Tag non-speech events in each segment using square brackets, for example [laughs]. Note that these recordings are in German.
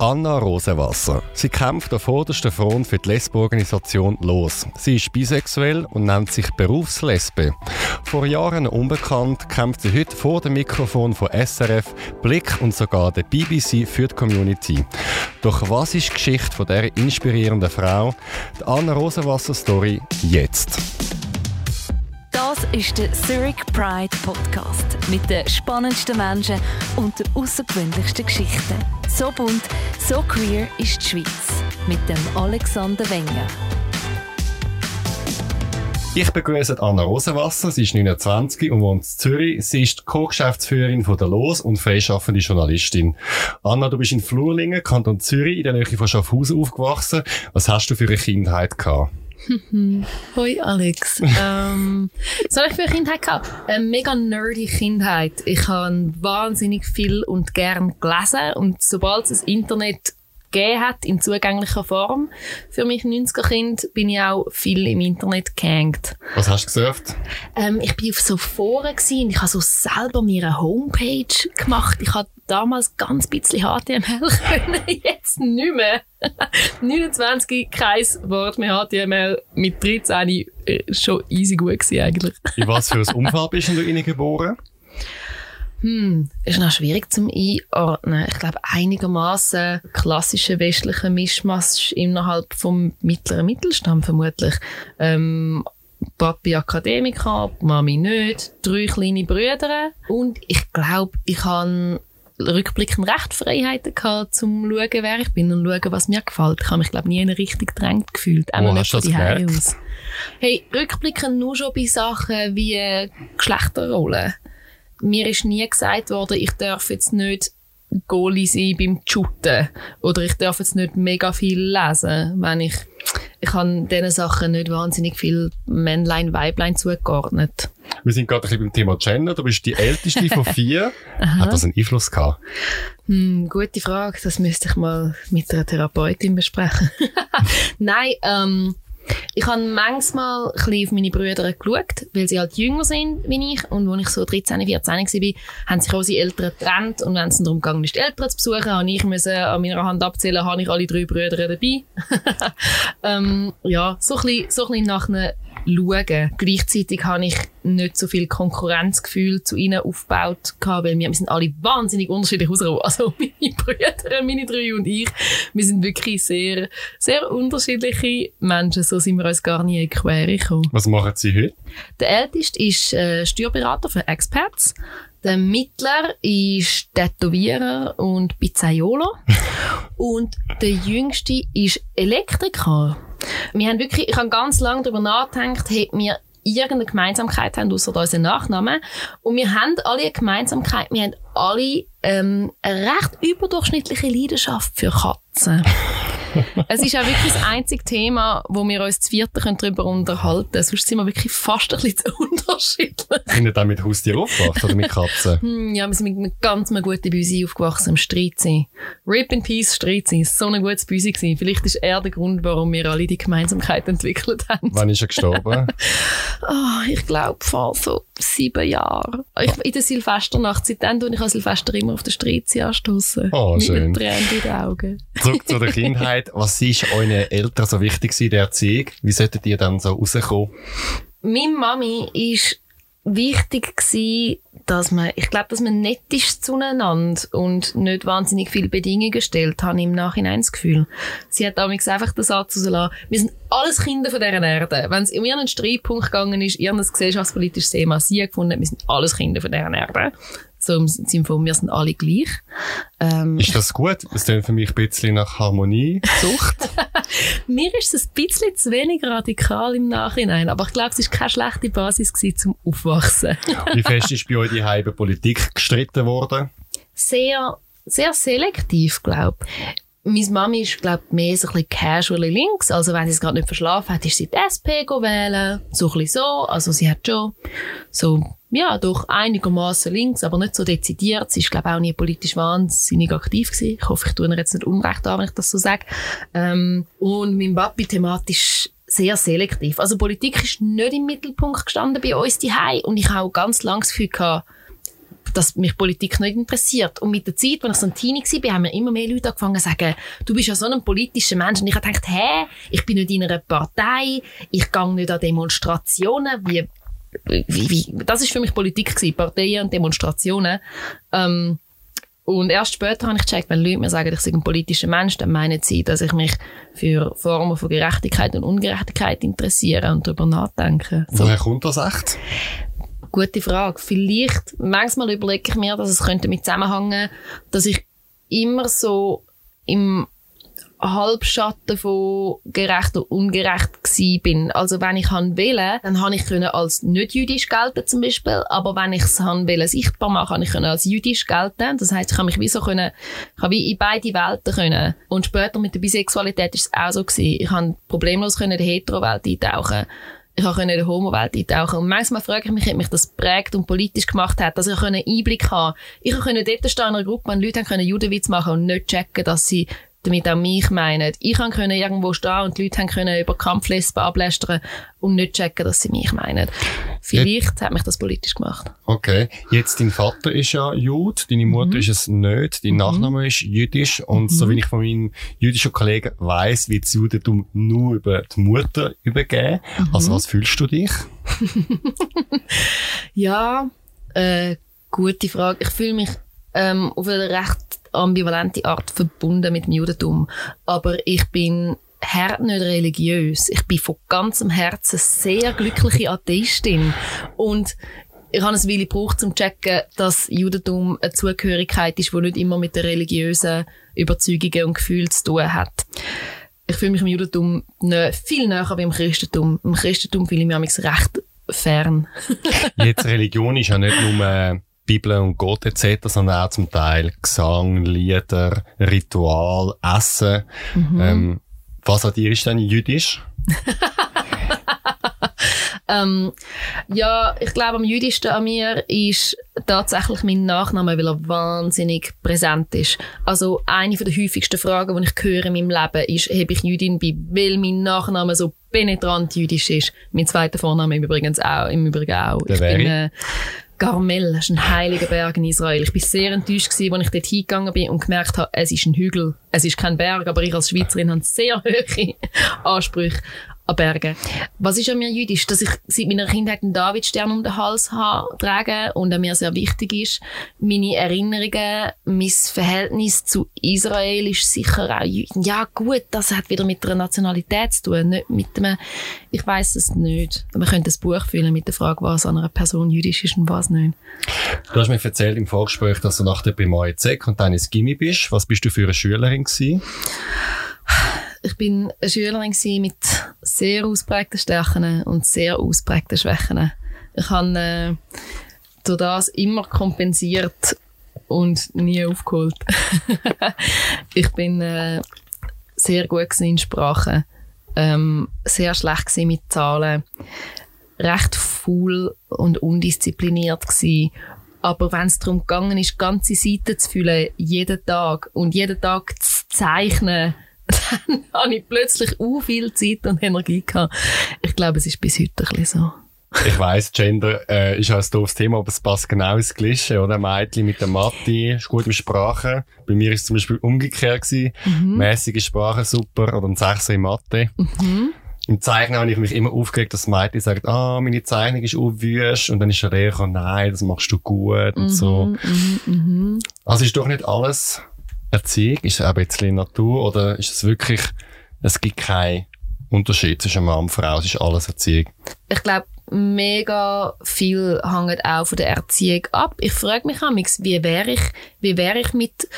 Anna Rosenwasser. Sie kämpft auf vorderster Front für die Lesbeorganisation LOS. Sie ist bisexuell und nennt sich Berufslesbe. Vor Jahren unbekannt, kämpft sie heute vor dem Mikrofon von SRF, Blick und sogar der BBC für die Community. Doch was ist die Geschichte von dieser inspirierenden Frau? Die Anna Rosenwasser Story jetzt. Das ist der Zurich Pride Podcast mit den spannendsten Menschen und den außergewöhnlichsten Geschichten. So bunt, so queer ist die Schweiz mit dem Alexander Wenger. Ich begrüße Anna Rosenwasser. Sie ist 29 und wohnt in Zürich. Sie ist Co-Geschäftsführerin von der Los und freischaffende Journalistin. Anna, du bist in Flurlingen, Kanton Zürich, in der Nähe von Schaffhausen aufgewachsen. Was hast du für eine Kindheit gehabt? Hoi Alex. ähm, was habe ich für eine Kindheit gehabt? Eine mega nerdy Kindheit. Ich habe wahnsinnig viel und gern gelesen und sobald es das Internet gegeben hat, in zugänglicher Form, für mich 90er-Kind, bin ich auch viel im Internet gehängt. Was hast du gesurft? Ähm, ich bin auf so Foren gewesen, und ich habe so selber mir eine Homepage gemacht. Ich habe damals ganz bisschen HTML [laughs] können, jetzt nicht mehr. [laughs] 29, kein Wort mehr HTML, mit 13 äh, schon easy gut gewesen eigentlich. In was für ein Umfeld bist du in geboren? Hm, ist noch schwierig zum Einordnen. Ich glaube, einigermaßen klassische westliche Mischmasch innerhalb vom mittleren Mittelstand vermutlich. Ähm, Papi Akademiker, Mami nicht, drei kleine Brüder und ich glaube, ich habe rückblickend recht Freiheiten gehabt, zum schauen, wer ich bin und schauen, was mir gefällt. Ich habe mich, glaube nie richtig gedrängt gefühlt. Wo nicht von die aus. Hey, rückblickend nur schon bei Sachen wie Geschlechterrollen mir ist nie gesagt worden, ich darf jetzt nicht Goalie sein beim Shooten oder ich darf jetzt nicht mega viel lesen, wenn ich ich habe diesen Sachen nicht wahnsinnig viel Männlein, Weiblein zugeordnet. Wir sind gerade ein bisschen beim Thema Gender. Du bist die älteste von [laughs] vier. Hat das einen Einfluss gehabt? Hm, gute Frage. Das müsste ich mal mit einer Therapeutin besprechen. [laughs] Nein, ähm, ich habe manchmal ein auf meine Brüder geschaut, weil sie halt jünger sind wie ich. Und als ich so 13, 14 war, haben sich unsere Eltern getrennt. Und wenn es darum ging, die Eltern zu besuchen, habe ich müssen an meiner Hand abzählen, habe ich alle drei Brüder dabei. [laughs] ähm, ja, so ein bisschen, so ein bisschen nach einer schauen. Gleichzeitig habe ich nicht so viel Konkurrenzgefühl zu ihnen aufgebaut weil wir, wir sind alle wahnsinnig unterschiedlich ausgekommen. [laughs] Also meine Brüder, meine drei und ich, wir sind wirklich sehr, sehr unterschiedliche Menschen. So sind wir uns gar nie in Quere gekommen. Was machen Sie heute? Der Älteste ist äh, Steuerberater für Experts. Der Mittler ist Tätowierer und Pizzaiolo. [laughs] und der Jüngste ist Elektriker. Wir haben wirklich, ich habe ganz lange darüber nachgedacht, hätten wir irgendeine Gemeinsamkeit haben, außer unseren Nachnamen. Und wir haben alle eine Gemeinsamkeit. Wir haben alle ähm, eine recht überdurchschnittliche Leidenschaft für Katzen. Es ist auch wirklich das einzige Thema, wo wir uns zu vierten darüber unterhalten können. Sonst sind wir wirklich fast ein bisschen zu unterschiedlich. Sind ihr dann mit Haustier aufgewacht oder mit Katzen? [laughs] Hm, ja, wir sind mit einem ganz einem guten Büsi aufgewachsen, im Streitsee. Rip in Peace Streitsee. So ein gutes Büsi gewesen. Vielleicht ist er der Grund, warum wir alle die Gemeinsamkeit entwickelt haben. Wann ist er gestorben? [laughs] oh, ich glaube, vor so sieben Jahren. Ich, in der Silvesternacht. Seitdem tue ich an Silvester immer auf der Streitsee anstoßen. Oh, schön. Mit Tränen in den Augen. Zurück zu der Kindheit. Kindheit, was ist euren Eltern so wichtig in der Erziehung? Wie solltet ihr dann so rauskommen? Meine Mami ist wichtig gewesen, dass man, ich glaube, dass man nett ist zueinander und nicht wahnsinnig viele Bedingungen stellt, habe ich im Nachhinein das Gefühl. Sie hat damals einfach den Satz rausgelassen, wir sind alles Kinder von dieser Erde. Wenn es um irgendeinen Streitpunkt gegangen ist, irgendein gesellschaftspolitisches Thema, sie hat gefunden, wir sind alles Kinder von dieser Erde. So im Sinne von, wir sind alle gleich. Ähm, ist das gut? Das klingt für mich ein bisschen nach Harmoniesucht. [laughs] Mir ist es ein bisschen zu wenig radikal im Nachhinein, aber ich glaube, es ist keine schlechte Basis gewesen zum Aufwachsen. Wie fest ist bei euch die halbe Politik gestritten worden? Sehr, sehr selektiv, glaube ich. Meine Mami ist, glaube ich, mehr so ein bisschen casually links. Also, wenn sie es gerade nicht verschlafen hat, ist sie die SP wählen. So ein bisschen so. Also, sie hat schon so ja, doch einigermaßen links, aber nicht so dezidiert. Sie ist, glaube ich, auch nie politisch wahnsinnig aktiv gewesen. Ich hoffe, ich tue ihr jetzt nicht unrecht an, wenn ich das so sage. Ähm, und mein Papi thematisch sehr selektiv. Also Politik ist nicht im Mittelpunkt gestanden bei uns die Und ich habe auch ganz lange das Gefühl gehabt, dass mich Politik nicht interessiert. Und mit der Zeit, als ich so ein Teenie war, haben mir immer mehr Leute angefangen zu sagen, du bist ja so ein politischer Mensch. Und ich habe gedacht, hä, ich bin nicht in einer Partei, ich gehe nicht an Demonstrationen, wie, wie, wie, das ist für mich Politik gewesen, Parteien und Demonstrationen. Ähm, und erst später habe ich gecheckt, wenn Leute mir sagen, ich sei ein politischer Mensch, dann meinen sie, dass ich mich für Formen von Gerechtigkeit und Ungerechtigkeit interessiere und darüber nachdenke. So. Woher kommt das echt? Gute Frage. Vielleicht, manchmal überlege ich mir, dass es könnte mit zusammenhängen, dass ich immer so im Halbschatten von gerecht und ungerecht gsi bin. Also wenn ich han wählen, dann han ich können als nicht jüdisch gelten zum Beispiel, aber wenn ich es han sichtbar machen, han ich können als jüdisch gelten. Das heißt, ich kann mich wie so können, ich habe wie in beide Welten können. Und später mit der Bisexualität ist es auch so gewesen. Ich han problemlos können in die Hetero-Welt eintauchen ich konnte in der Homo-Welt eintauchen. Und manchmal frage ich mich, ob mich das prägt und politisch gemacht hat, dass ich einen Einblick haben Ich konnte dort stehen in einer Gruppe und Leute Judenwitz machen und nicht checken, dass sie damit auch mich meinen. Ich können irgendwo stehen und die Leute können über Kampflesben ablästern und nicht checken, dass sie mich meinen. Vielleicht Jetzt, hat mich das politisch gemacht. Okay. Jetzt, dein Vater ist ja Jude, deine Mutter mhm. ist es nicht, dein mhm. Nachname ist jüdisch und mhm. so wie ich von meinen jüdischen Kollegen weiss, wird das Judentum nur über die Mutter übergeben. Also mhm. was fühlst du dich? [laughs] ja, äh, gute Frage. Ich fühle mich ähm, auf eine recht ambivalente Art verbunden mit dem Judentum. Aber ich bin hart nicht religiös. Ich bin von ganzem Herzen sehr glückliche Atheistin. Und ich habe es Weile gebraucht, um zu checken, dass Judentum eine Zugehörigkeit ist, die nicht immer mit den religiösen Überzeugungen und Gefühlen zu tun hat. Ich fühle mich im Judentum viel näher wie im Christentum. Im Christentum fühle ich mich recht fern. [laughs] Jetzt Religion ist ja nicht nur Bibel und Gott etc., sondern auch zum Teil Gesang, Lieder, Ritual, Essen. Mhm. Ähm, was an dir ist denn jüdisch? [laughs] ähm, ja, ich glaube, am jüdischsten an mir ist tatsächlich mein Nachname, weil er wahnsinnig präsent ist. Also eine der häufigsten Fragen, die ich höre in meinem Leben, ist, ob ich Jüdin bin, weil mein Nachname so penetrant jüdisch ist. Mein zweiter Vorname im Übrigen auch. Im Übrigen auch. Der ich bin, äh, Garmel, das ist ein heiliger Berg in Israel. Ich bin sehr enttäuscht als ich dort hingegangen bin und gemerkt habe, es ist ein Hügel. Es ist kein Berg, aber ich als Schweizerin habe sehr [laughs] hohe Ansprüche an Bergen. Was ist an mir jüdisch? Dass ich seit meiner Kindheit einen Davidstern um den Hals habe, trage und an mir sehr wichtig ist. Meine Erinnerungen, mein Verhältnis zu Israel ist sicher auch jüdisch. Ja gut, das hat wieder mit der Nationalität zu tun, nicht mit einem, ich weiß es nicht. Man könnte ein Buch füllen mit der Frage, was an einer Person jüdisch ist und was nicht. Du hast mir erzählt im Vorgespräch, dass du nach der Primarie Z und dann ins Gimmi bist. Was bist du für eine Schülerin gewesen? Ich bin eine Schülerin mit sehr ausprägten Stärken und sehr ausprägten Schwächen. Ich habe äh, durch das immer kompensiert und nie aufgeholt. [laughs] ich bin äh, sehr gut in Sprachen, ähm, sehr schlecht mit Zahlen, recht faul und undiszipliniert gewesen. Aber wenn es darum gegangen ist, ganze Seiten zu füllen, jeden Tag und jeden Tag zu zeichnen, dann [laughs] habe ich plötzlich u viel Zeit und Energie gehabt. Ich glaube, es ist bis heute ein bisschen so. Ich weiss, Gender äh, ist auch ein doofes Thema, aber es passt genau ins Gleiche, oder? Mädchen mit der Mathe, ist gut mit Sprachen. Bei mir ist es zum Beispiel umgekehrt gewesen. Mhm. Mäßige Sprache super oder ein Sechser in Mathe. Mhm. Im Zeichnen habe ich mich immer aufgeregt, dass Mädchen sagt, ah, meine Zeichnung ist unwüst. Und dann ist er eher, nein, das machst du gut und mhm, so. Mhm, mhm. Also ist doch nicht alles Erziehung? Ist es auch ein bisschen Natur oder ist es wirklich, es gibt keinen Unterschied zwischen Mann und Frau, es ist alles Erziehung? Ich glaube, mega viel hängt auch von der Erziehung ab. Ich frage mich amigs, wie wäre ich, wie wäre ich mit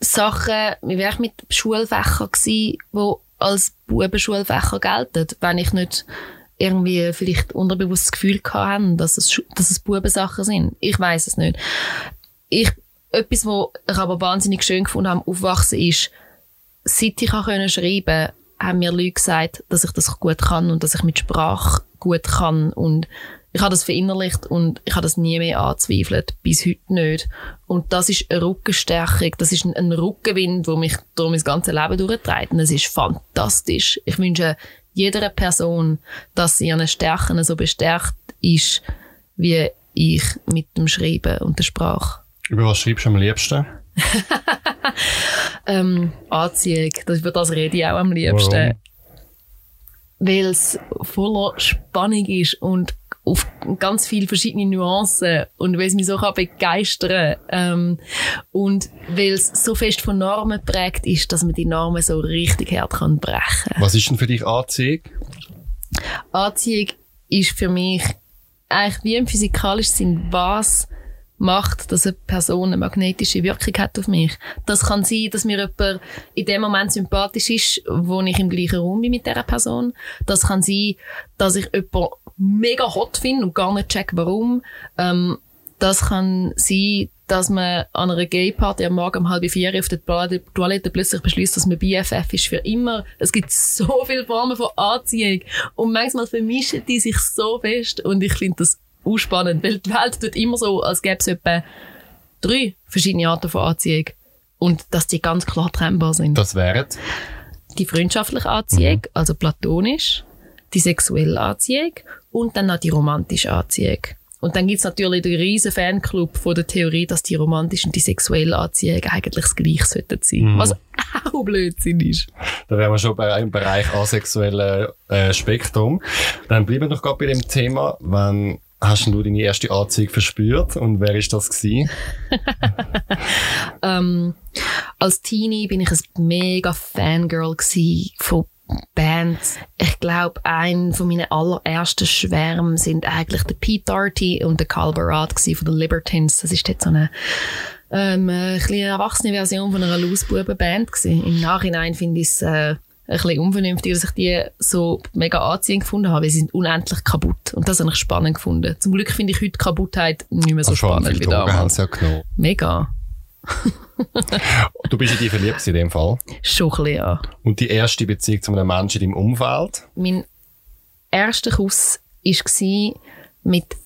Sachen, wie wäre ich mit Schulfächern gewesen, die als Bubenschulfächer gelten, wenn ich nicht irgendwie vielleicht unterbewusst das Gefühl hatte, dass es, dass es Bubensachen sind. Ich weiß es nicht. Ich etwas, was ich aber wahnsinnig schön gefunden habe, aufwachsen ist, seit ich auch können schreiben haben mir Leute gesagt, dass ich das gut kann und dass ich mit Sprache gut kann und ich habe das verinnerlicht und ich habe das nie mehr angezweifelt, bis heute nicht. Und das ist eine Rückenstärkung, das ist ein, ein Rückenwind, der mich durch mein ganzes Leben durchtreibt. Und es ist fantastisch. Ich wünsche jeder Person, dass sie ihren Stärken so bestärkt ist, wie ich mit dem Schreiben und der Sprache. Über was schreibst du am liebsten? [laughs] ähm, Anziehung, das, über das rede ich auch am liebsten. Weil es voller Spannung ist und auf ganz viele verschiedene Nuancen und weil es mich so kann begeistern ähm, und weil es so fest von Normen prägt ist, dass man die Normen so richtig hart kann brechen. Was ist denn für dich Anziehung? Anziehung ist für mich eigentlich wie im physikalischen Sinn, was macht, dass eine Person eine magnetische Wirkung hat auf mich. Das kann sein, dass mir jemand in dem Moment sympathisch ist, wo ich im gleichen Raum bin mit dieser Person. Das kann sein, dass ich jemanden mega hot finde und gar nicht check, warum. Ähm, das kann sein, dass man an einer Gay-Party am Morgen um halb vier auf der Toilette plötzlich beschließt, dass man BFF ist für immer. Es gibt so viele Formen von Anziehung und manchmal vermischen die sich so fest und ich finde das spannend, weil die Welt tut immer so, als gäbe es etwa drei verschiedene Arten von Anziehung und dass die ganz klar trennbar sind. Das wären? Die freundschaftliche Anziehung, mhm. also platonisch, die sexuelle Anziehung und dann noch die romantische Anziehung. Und dann gibt's natürlich den riesen Fanclub von der Theorie, dass die romantische und die sexuelle Anziehung eigentlich das Gleiche sollten sein. Mhm. Was auch Blödsinn ist. Da wären wir schon bei, im Bereich asexuellen äh, Spektrum. Dann bleiben wir noch gerade bei dem Thema, wenn hast du deine erste Anziehung verspürt und wer ist das gewesen? [laughs] ähm, als Teenie bin ich ein mega Fangirl von Bands. Ich glaube, ein von meinen allerersten Schwärmen sind eigentlich der Pete Doherty und der Carl Barat von den Libertines. Das ist jetzt so eine ähm, eine erwachsene Version von einer Lausbuben-Band Im Nachhinein finde ich es äh, ein bisschen unvernünftig, dass ich die so mega anziehend gefunden habe, weil sie sind unendlich kaputt. Und das habe ich spannend gefunden. Zum Glück finde ich heute Kaputtheit nicht mehr so also spannend wie damals. Ja genommen. Mega. [laughs] du bist in die verliebt in dem Fall? Schon ein bisschen, ja. Und die erste Beziehung zu einem Menschen in deinem Umfeld? Mein erster Kuss war mit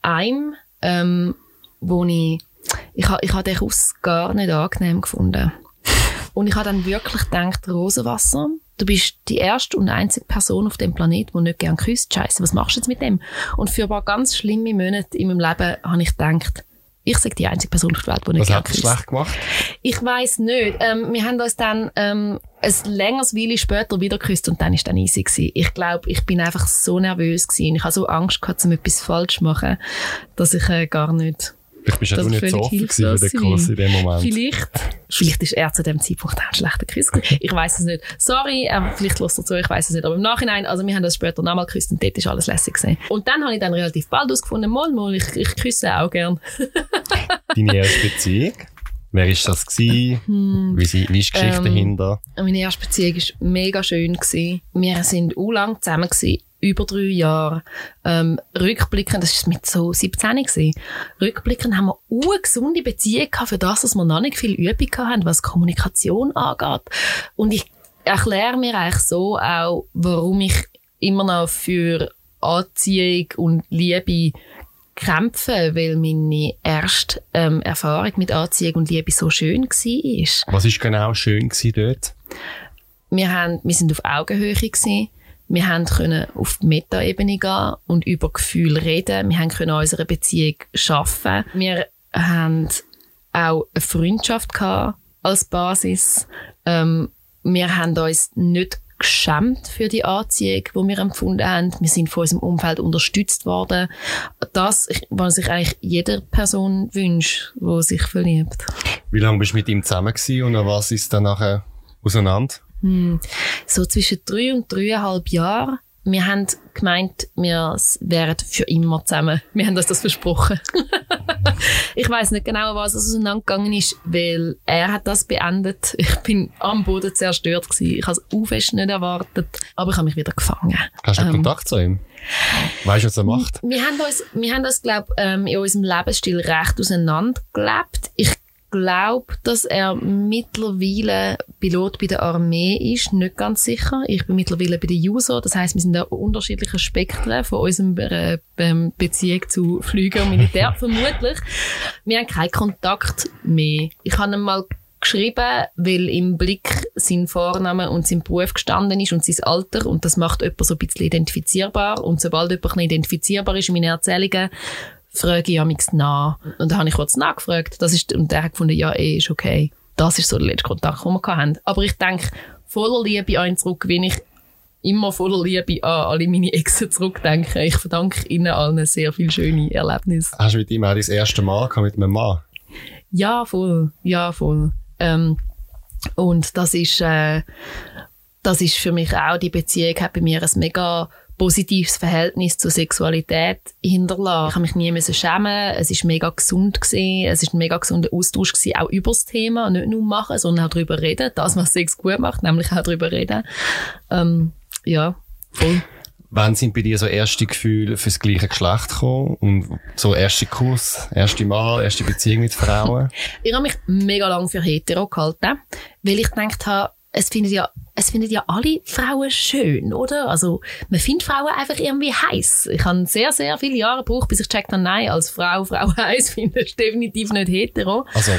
einem, ähm, wo ich, ich, ich habe den Kuss gar nicht angenehm gefunden. Und ich habe dann wirklich gedacht, Rosenwasser, du bist die erste und einzige Person auf dem Planet, die nicht gern küsst. Scheiße, was machst du jetzt mit dem? Und für ein paar ganz schlimme Monate in meinem Leben habe ich gedacht, ich sage die einzige Person auf der Welt, die nicht gern küsst. Was hast du schlecht gemacht? Ich weiß nicht. Ähm, wir haben uns dann ähm, ein längeres Weile später wieder geküsst und dann ist dann easy gewesen. Ich glaube, ich bin einfach so nervös gewesen. Ich habe so Angst gehabt, um etwas falsch zu machen, dass ich äh, gar nicht Vielleicht bist du nicht so offen für den Kurs in dem Moment. Vielleicht. Vielleicht ist er zu dem Zeitpunkt auch ein schlechter Kuss. [laughs] Ich weiß es nicht. Sorry, äh, vielleicht lässt er zu, ich weiß es nicht. Aber im Nachhinein, also wir haben das später nochmal geküsst und dort ist alles lässig gesehen. Und dann habe ich dann relativ bald ausgefunden, mal, mal, ich, ich küsse auch gern. [laughs] Deine erste Beziehung? Wer war das gewesen? [laughs] Hm. Wie, wie ist die Geschichte ähm, dahinter? Meine erste Beziehung war mega schön gewesen. Wir sind u lang zusammen gewesen über drei Jahre. Ähm, rückblickend, das war mit so 17 gewesen. Rückblickend haben wir eine gesunde Beziehung gehabt für das, dass wir noch nicht viel Übung haben, was Kommunikation angeht. Und ich erkläre mir eigentlich so auch, warum ich immer noch für Anziehung und Liebe kämpfe, weil meine erste ähm, Erfahrung mit Anziehung und Liebe so schön war. Was ist genau schön dort? Wir, haben, wir sind auf Augenhöhe gewesen. Wir haben können auf die Meta-Ebene gehen und über Gefühle reden. Wir haben können unsere Beziehung schaffen. Wir haben auch eine Freundschaft gehabt als Basis. Ähm, wir haben uns nicht geschämt für die Anziehung, die wir empfunden haben. Wir sind von unserem Umfeld unterstützt worden. Das, was sich eigentlich jeder Person wünscht, die sich verliebt. Wie lange bist du mit ihm zusammen gewesen und was ist dann nachher auseinander? Hm, so zwischen drei und dreieinhalb Jahren. Wir haben gemeint, wir wären für immer zusammen. Wir haben uns das versprochen. [laughs] ich weiß nicht genau, was es auseinandergegangen ist, weil er hat das beendet. Ich bin am Boden zerstört gewesen. Ich habe es fest nicht erwartet, aber ich habe mich wieder gefangen. Hast du ähm, Kontakt zu ihm? Weißt du, was er macht? Wir haben uns, wir haben uns, glaube ähm, in unserem Lebensstil recht auseinandergelebt. Ich glaube, dass er mittlerweile Pilot bei der Armee ist, nicht ganz sicher. Ich bin mittlerweile bei der JUSO, das heißt, wir sind da unterschiedliche Spektren von unserer äh, Beziehung zu Flügen und Militär, [laughs] vermutlich. Wir haben keinen Kontakt mehr. Ich habe mal geschrieben, weil im Blick sein Vorname und sein Beruf gestanden ist und sein Alter und das macht jemand so ein bisschen identifizierbar und sobald jemand identifizierbar ist in meinen Erzählungen, frage ich amigs nach. Und dann habe ich kurz nachgefragt. Das ist, und der hat gefunden, ja, eh, ist okay. Das ist so der letzte Kontakt, den wir hatten. Aber ich denke, voller Liebe an ihn zurück, wenn ich immer voller Liebe an alle meine Exen zurückdenke. Ich verdanke ihnen allen sehr viele schöne Erlebnisse. Hast du mit ihm auch das erste Mal gehabt, mit einem Mann? Ja, voll. Ja, voll. Ähm, und das ist, äh, das ist für mich auch, die Beziehung hat bei mir ein mega positives Verhältnis zur Sexualität hinterlassen. Ich habe mich nie müssen schämen. Es ist mega gesund gewesen. Es ist ein mega gesunder Austausch gewesen, auch über das Thema, nicht nur machen, sondern auch darüber reden. Das, was Sex gut macht, nämlich auch darüber reden. Ähm, ja, voll. Wann sind bei dir so erste Gefühle fürs gleiche Geschlecht gekommen? Und so erste Kuss, erste Mal, erste Beziehung mit Frauen? [laughs] ich habe mich mega lang für hetero gehalten, weil ich gedacht habe, es findet ja, es findet ja alle Frauen schön, oder? Also, man findet Frauen einfach irgendwie heiß. Ich habe sehr, sehr viele Jahre gebraucht, bis ich checkt habe, nein, als Frau, Frau [laughs] heiß finde ich definitiv nicht hetero. Also,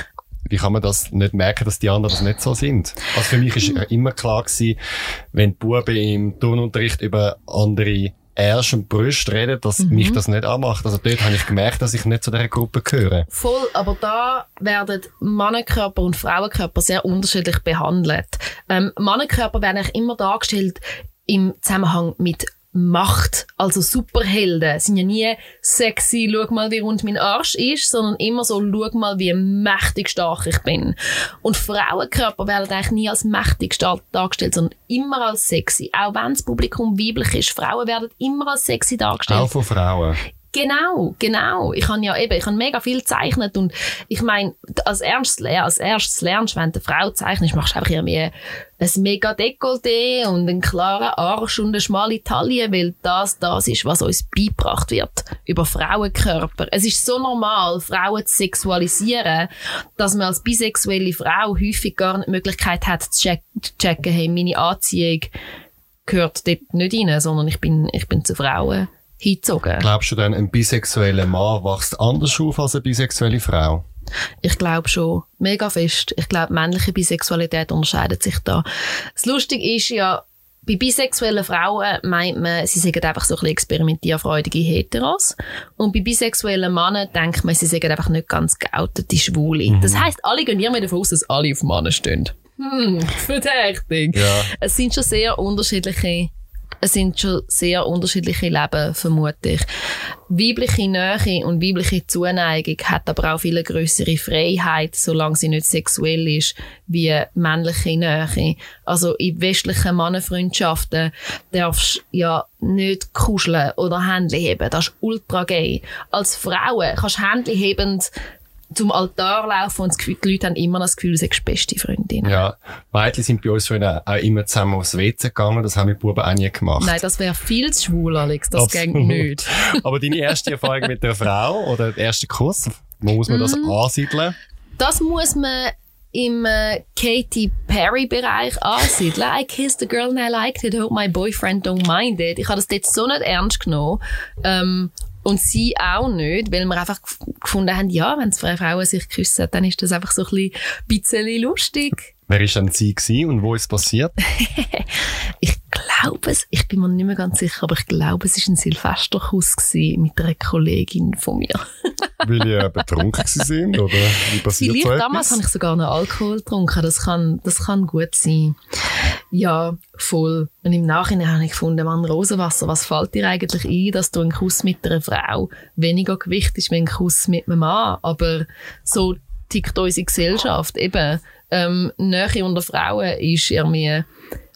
wie kann man das nicht merken, dass die anderen das nicht so sind? Also für mich ist immer klar gewesen, wenn die Buben im Turnunterricht über andere Erst und Brüste reden, dass mhm. mich das nicht anmacht. Also dort habe ich gemerkt, dass ich nicht zu dieser Gruppe gehöre. Voll, aber da werden Mannenkörper und Frauenkörper sehr unterschiedlich behandelt. Ähm, Mannenkörper werden eigentlich immer dargestellt im Zusammenhang mit Macht. Also Superhelden sind ja nie sexy, schau mal, wie rund mein Arsch ist, sondern immer so, schau mal, wie mächtig stark ich bin. Und Frauenkörper werden eigentlich nie als mächtig stark dargestellt, sondern immer als sexy. Auch wenn das Publikum weiblich ist, Frauen werden immer als sexy dargestellt. Auch von Frauen. Genau, genau. Ich habe ja eben, ich habe mega viel gezeichnet und ich meine, als erstes, als erstes lernst, wenn du eine Frau zeichnest, machst du einfach irgendwie ein mega Dekolleté und einen klaren Arsch und eine schmale Taille, weil das das ist, was uns beigebracht wird über Frauenkörper. Es ist so normal, Frauen zu sexualisieren, dass man als bisexuelle Frau häufig gar nicht die Möglichkeit hat, zu checken, hey, meine Anziehung gehört dort nicht rein, sondern ich bin, ich bin zu Frauen hingezogen. Glaubst du denn, ein bisexueller Mann wächst anders auf als eine bisexuelle Frau? Ich glaube schon. Mega fest. Ich glaube, männliche Bisexualität unterscheidet sich da. Das Lustige ist ja, bei bisexuellen Frauen meint man, sie sind einfach so ein bisschen experimentierfreudige Heteros. Und bei bisexuellen Männern denkt man, sie sind einfach nicht ganz geoutete Schwule. Mhm. Das heisst, alle gehen irgendwie davon aus, dass alle auf Männer stehen. Hm, verdächtig. Ja. Es sind schon sehr unterschiedliche es sind schon sehr unterschiedliche Leben, vermute ich. Weibliche Nähe und weibliche Zuneigung hat aber auch viel größere Freiheit, solange sie nicht sexuell ist, wie männliche Nähe. Also in westlichen Mannenfreundschaften darfst du ja nicht kuscheln oder Hände heben. Das ist ultra gay. Als Frauen kannst du Hände hebend zum Altar laufen und Gefühl, die Leute haben immer das Gefühl, sie sind beste Freundin. Ja, Mädchen sind bei uns früher auch immer zusammen aufs WC gegangen, das haben wir Buben auch nie gemacht. Nein, das wäre viel zu schwul, Alex, das ging nicht. [laughs] Aber deine erste Erfahrung mit der Frau oder der erste Kuss, wo muss man das mm. ansiedeln? Das muss man im äh, Katy Perry Bereich ansiedeln. I kissed a girl and I liked it, hope my boyfriend don't mind it. Ich habe das dort so nicht ernst genommen. Ähm, und sie auch nicht, weil wir einfach gefunden haben, ja, wenn zwei Frauen sich küssen, dann ist das einfach so ein bisschen lustig. Wer war denn sie gewesen und wo ist es passiert? [laughs] ich glaube es, ich bin mir nicht mehr ganz sicher, aber ich glaube, es war ein Silvesterkuss mit einer Kollegin von mir. [laughs] Weil ihr betrunken sind oder wie passiert Vielleicht so damals habe ich sogar noch Alkohol getrunken, das kann, das kann gut sein. Ja, voll. Und im Nachhinein habe ich gefunden, Mann, Rosenwasser, was fällt dir eigentlich ein, dass du ein Kuss mit einer Frau weniger Gewicht ist wie ein Kuss mit einem Mann? Aber so tickt unsere Gesellschaft eben ähm, Nähe unter Frauen ist irgendwie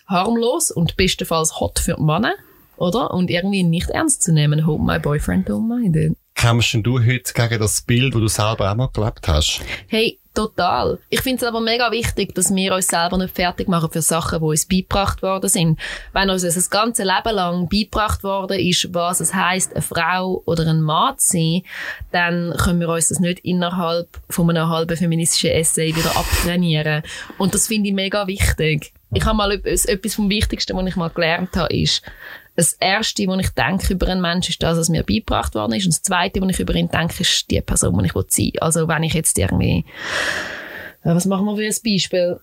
harmlos und bestenfalls hot für die Männer, oder? Und irgendwie nicht ernst zu nehmen. Hope my boyfriend don't mind it. Kämpfst du heute gegen das Bild, das du selber auch mal gelebt hast? Hey, Total. Ich finde es aber mega wichtig, dass wir uns selber nicht fertig machen für Sachen, die uns beigebracht worden sind. Wenn uns das ganze Leben lang beigebracht worden ist, was es heißt, eine Frau oder ein Mann zu sein, dann können wir uns das nicht innerhalb von einem halben feministischen Essay wieder abtrainieren. Und das finde ich mega wichtig. Ich habe mal etwas, vom Wichtigsten, was ich mal gelernt habe, ist, das Erste, was ich denke über einen Menschen, ist das, was mir beigebracht worden ist. Und das Zweite, was ich über ihn denke, ist die Person, die ich sein will. Also wenn ich jetzt irgendwie, was machen wir für ein Beispiel?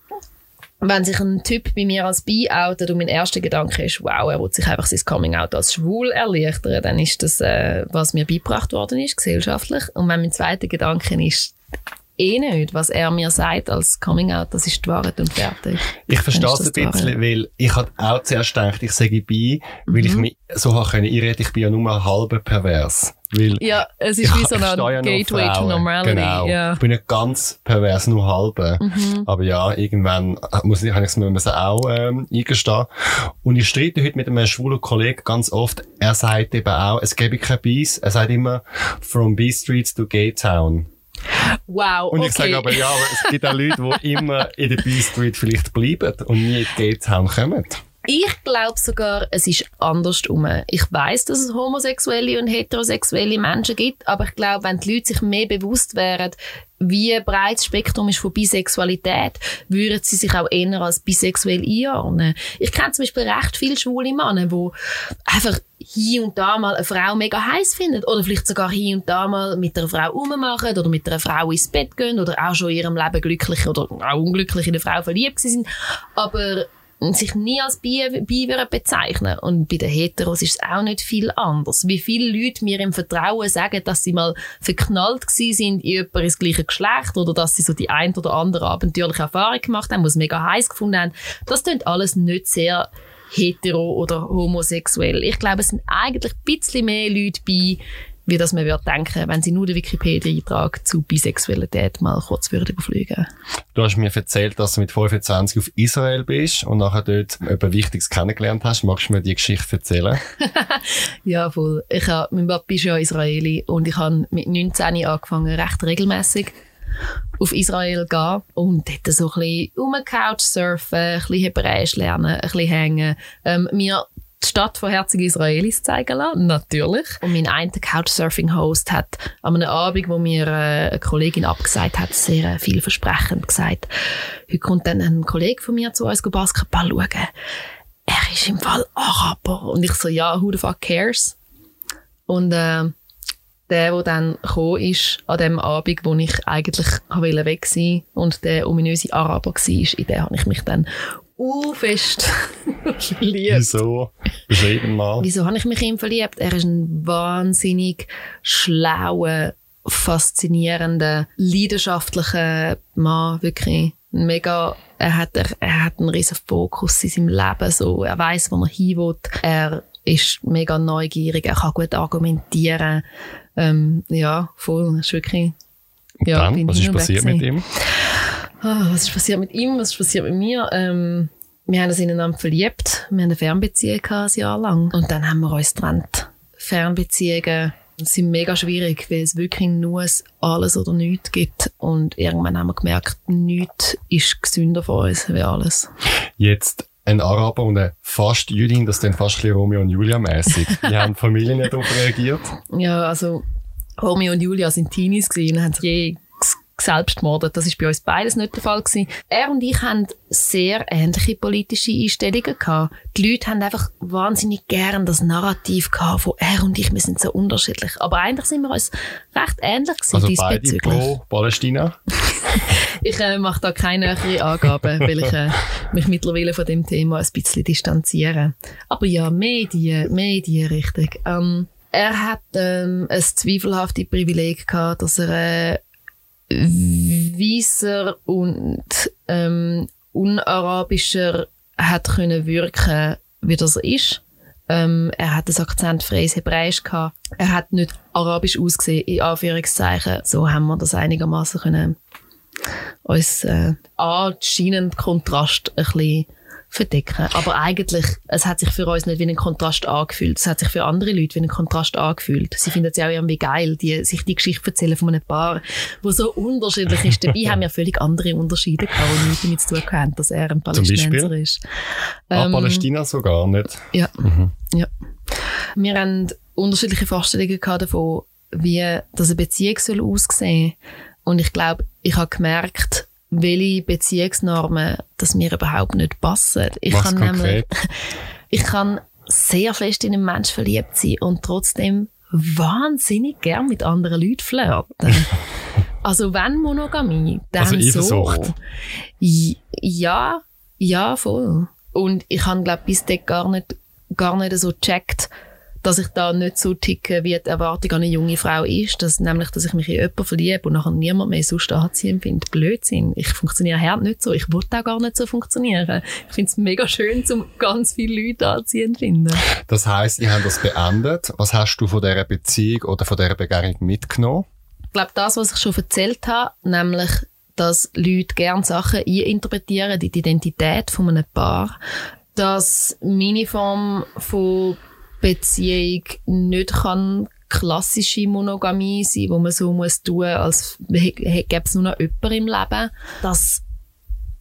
wenn sich ein Typ bei mir als bi outet und mein erster Gedanke ist, wow, er will sich einfach sein Coming-out als schwul erleichtern, dann ist das, äh, was mir beigebracht worden ist, gesellschaftlich. Und wenn mein zweiter Gedanke ist, eh nicht, was er mir sagt als Coming-out, das ist die Wahrheit und fertig. Ich verstehe es ein bisschen, weil ich hatte auch zuerst gedacht, ich sage bi, weil mhm. ich mich so habe können einreden, ich bin ja nur halb pervers. Weil ja, es ist wie so eine Gateway to Normality. Genau. Ja. Ich bin nicht ganz pervers, nur halb. Mhm. Aber ja, irgendwann muss ich, ich mir auch ähm, eingestehen. Und ich streite heute mit einem schwulen Kollegen ganz oft. Er sagt eben auch, es gäbe kein Bies. Er sagt immer, from B-Streets to Gay Town. Wow, Und ich okay. sage aber, ja, aber es gibt auch Leute, die immer in der B-Street vielleicht bleiben und nie in die Gay Town kommen. Ich glaube sogar, es ist andersrum. Ich weiß, dass es homosexuelle und heterosexuelle Menschen gibt, aber ich glaube, wenn die Leute sich mehr bewusst wären, wie breit das Spektrum ist von Bisexualität, würden sie sich auch eher als bisexuell einordnen. Ich kenne zum Beispiel recht viele schwule Männer, die einfach hier und da mal eine Frau mega heiß finden oder vielleicht sogar hier und da mal mit einer Frau rummachen oder mit einer Frau ins Bett gehen oder auch schon in ihrem Leben glücklich oder auch unglücklich in eine Frau verliebt sind. Aber sich nie als bi, bi bezeichnen. Und bei den Heteros ist es auch nicht viel anders. Wie viele Leute mir im Vertrauen sagen, dass sie mal verknallt gewesen sind in jemanden ins gleiche Geschlecht oder dass sie so die ein oder andere abenteuerliche Erfahrung gemacht haben, was mega heiß gefunden haben. Das klingt alles nicht sehr hetero oder homosexuell. Ich glaube, es sind eigentlich ein bisschen mehr Leute bei, wie das man würde denken, wenn sie nur den Wikipedia-Eintrag zu Bisexualität mal kurz würde überfliegen. Du hast mir erzählt, dass du mit 25 auf Israel bist und nachher dort etwas Wichtiges kennengelernt hast. Magst du mir die Geschichte erzählen? [laughs] [laughs] ja, voll. Ich hab, mein Papa ist ja Israeli und ich habe mit 19 angefangen, recht regelmäßig auf Israel gehen und dort so ein bisschen um Couch surfen, ein bisschen Hebräisch lernen, ein bisschen hängen, ähm, die Stadt von herzigen Israelis zeigen lassen, natürlich. Und mein einer Couchsurfing-Host hat an einem Abend, wo mir äh, eine Kollegin abgesagt hat, sehr äh, vielversprechend gesagt, heute kommt dann ein Kollege von mir zu uns Basketball schauen. Er ist im Fall Araber. Und ich so, ja, who the fuck cares? Und äh, der, der dann gekommen ist, an dem Abend, wo ich eigentlich weg sein und der ominöse Araber war, in den habe ich mich dann uh, fest [laughs] verliebt. Wieso? Beschreiben mal. Wieso habe ich mich in ihm verliebt? Er ist ein wahnsinnig schlauer, faszinierender, leidenschaftlicher Mann, wirklich. Mega, er hat, er, er hat einen riesen Fokus in seinem Leben, so. Er weiß, wo er hin will. Er ist mega neugierig, er kann gut argumentieren. Ähm, ja, voll, ist wirklich, ja, dann, was ist passiert mit ihm? Ah, was ist passiert mit ihm? Was ist passiert mit mir? Ähm, wir haben uns ineinander verliebt. Wir haben eine Fernbeziehung ein Jahr lang. Und dann haben wir uns getrennt. Fernbeziehungen sind mega schwierig, weil es wirklich nur alles oder nichts gibt. Und irgendwann haben wir gemerkt, nichts ist gesünder für uns wie alles. Jetzt ein Araber und eine fast Jüdin, das dann fast ein Romeo und Julia mäßig. Wie haben die Familien darauf reagiert? Ja, also Romeo und Julia sind Teenies gewesen und haben sich je selbst gemordet. Das ist bei uns beides nicht der Fall gewesen. Er und ich haben sehr ähnliche politische Einstellungen gehabt. Die Leute haben einfach wahnsinnig gern das Narrativ gehabt von er und ich, wir sind so unterschiedlich. Aber eigentlich sind wir uns recht ähnlich gewesen also beide pro Palästina? [laughs] ich äh, mache da keine nähere Angaben, weil ich äh, mich mittlerweile von dem Thema ein bisschen distanziere. Aber ja, Medien, Medien, richtig. Ähm, er hat ähm, ein zweifelhaftes Privileg gehabt, dass er äh, weißer und ähm, unarabischer hat können wirken, wie das ist. Ähm, er hat das akzentfreies Hebräisch gehabt. Er hat nicht arabisch ausgesehen, in Anführungszeichen. So haben wir das einigermaßen können uns äh, anscheinend Kontrast ein bisschen verdecken. Aber eigentlich, es hat sich für uns nicht wie ein Kontrast angefühlt. Es hat sich für andere Leute wie ein Kontrast angefühlt. Sie finden es ja auch irgendwie geil, die, sich die Geschichte erzählen von einem Paar, wo so unterschiedlich ist. Dabei haben wir völlig andere Unterschiede gehabt, die nichts damit zu tun haben, dass er ein Palästinenser ist. Ah, ähm, Palästina sogar nicht? Ja. Mhm. ja. Wir haben unterschiedliche Vorstellungen gehabt davon, wie das eine Beziehung soll aussehen. Und ich glaube, ich habe gemerkt, welche Beziehungsnormen, dass mir überhaupt nicht passen. Ich Was kann nämlich, [laughs] ich kann sehr fest in einen Menschen verliebt sein und trotzdem wahnsinnig gern mit anderen Leuten flirten. [laughs] also wenn Monogamie, dann also so. Ja, Ja, voll. Und ich habe, glaube bis dort gar nicht, gar nicht so gecheckt, dass ich da nicht so ticke, wie die Erwartung an eine junge Frau ist. Dass, nämlich, dass ich mich in jemanden verliebe und nachher niemand mehr sonst anziehen finde. Blödsinn. Ich funktioniere halt nicht so. Ich wollte auch gar nicht so funktionieren. Ich finde es mega schön, um ganz viele Leute anziehen zu finden. Das heisst, ihr habt das beendet. Was hast du von dieser Beziehung oder von dieser Begegnung mitgenommen? Ich glaube, das, was ich schon erzählt habe, nämlich, dass Leute gerne Sachen eininterpretieren in die Identität von einem Paar, dass meine Form von Beziehung nicht kann klassische Monogamie sein, wo man so muss tun, als gäbe es nur noch jemanden im Leben. Dass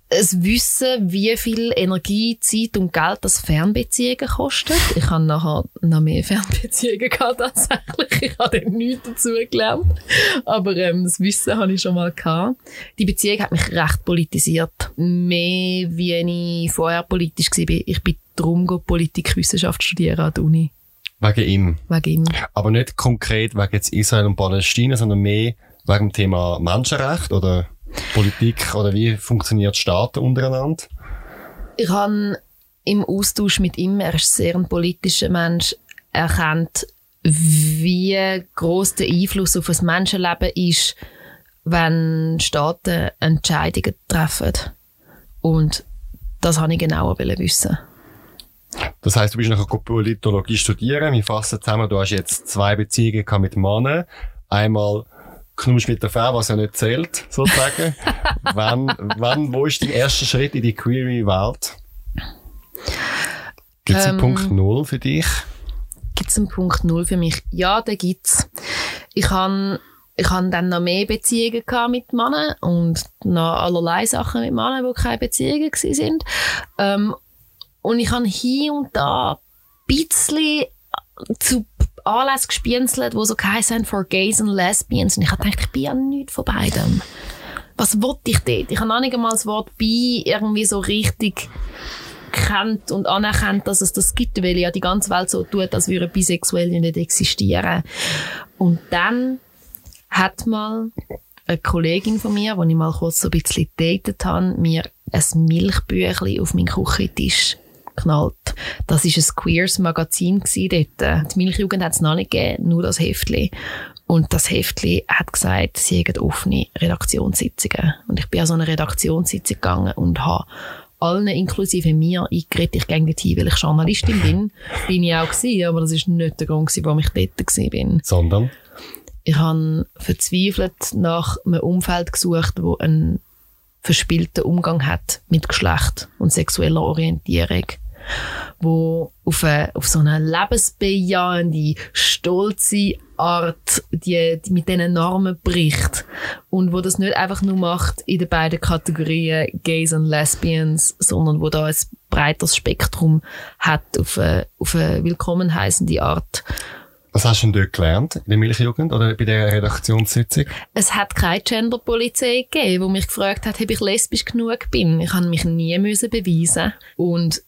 es Wissen, wie viel Energie, Zeit und Geld das Fernbeziehungen kostet. Ich habe nachher noch mehr [laughs] Fernbeziehungen gehabt, tatsächlich. Ich habe dem nichts dazu gelernt. Aber ähm, das Wissen habe ich schon mal gehabt. Die Beziehung hat mich recht politisiert. Mehr, wie ich vorher politisch war. Ich bin darum Politikwissenschaft studieren an der Uni. Wegen ihm? Wegen ihm. Aber nicht konkret wegen jetzt Israel und Palästina, sondern mehr wegen dem Thema Menschenrecht oder Politik oder wie funktioniert Staaten untereinander? Ich habe im Austausch mit ihm, er ist sehr ein politischer Mensch, erkannt, wie groß der Einfluss auf das Menschenleben ist, wenn Staaten Entscheidungen treffen. Und das habe ich genauer wissen. Das heißt, du bist nachher Politologie studieren. Wir fassen zusammen, du hast jetzt zwei Beziehungen mit Männern. Einmal Knusch mit der Frau, was ja nicht zählt, sozusagen. [laughs] wann, wann, wo ist dein erster Schritt in die Query-Welt? Gibt es einen ähm, Punkt Null für dich? Gibt es einen Punkt Null für mich? Ja, den gibt's. Ich habe ich habe dann noch mehr Beziehungen mit Männern und noch allerlei Sachen mit Männern, die keine Beziehungen waren. Ähm, und ich habe hier und da ein bisschen zu Anlässen gespienzelt, wo so geheißen for Gays and Lesbians. Und ich habe gedacht, ich bin ja nichts von beidem. Was wollte ich dort? Ich habe noch nicht einmal das Wort bi irgendwie so richtig kennt und anerkennt, dass es das gibt, weil ja die ganze Welt so tut, als würde Bisexuelle nicht existieren. Und dann hat mal eine Kollegin von mir, die ich mal kurz so ein bisschen datet habe, mir ein Milchbüchlein auf meinen Küchentisch geknallt. Das war ein queers Magazin dort. Die Milchjugend hat es noch nicht gegeben, nur das Heftli. Und das Heftli hat gesagt, sie hätten offene Redaktionssitzungen. Und ich bin an so eine Redaktionssitzung gegangen und habe allen, inklusive mir, eingeredet, ich gehe dorthin, weil ich Journalistin bin. [laughs] bin ich auch gewesen, aber das war nicht der Grund, warum ich dort war. Sondern? Ich habe verzweifelt nach einem Umfeld gesucht, wo ein verspielten Umgang hat mit Geschlecht und sexueller Orientierung wo auf, eine, auf so eine lebensbejahende, stolze Art die, die mit diesen Normen bricht und wo das nicht einfach nur macht in den beiden Kategorien Gays und Lesbians, sondern wo da ein breiteres Spektrum hat auf eine, auf eine willkommen heißende Art. Was hast du denn dort gelernt, in der Milchjugend oder bei der Redaktionssitzung? Es hat keine Genderpolizei gegeben, die mich gefragt hat, ob ich lesbisch genug bin. Ich habe mich nie müssen beweisen und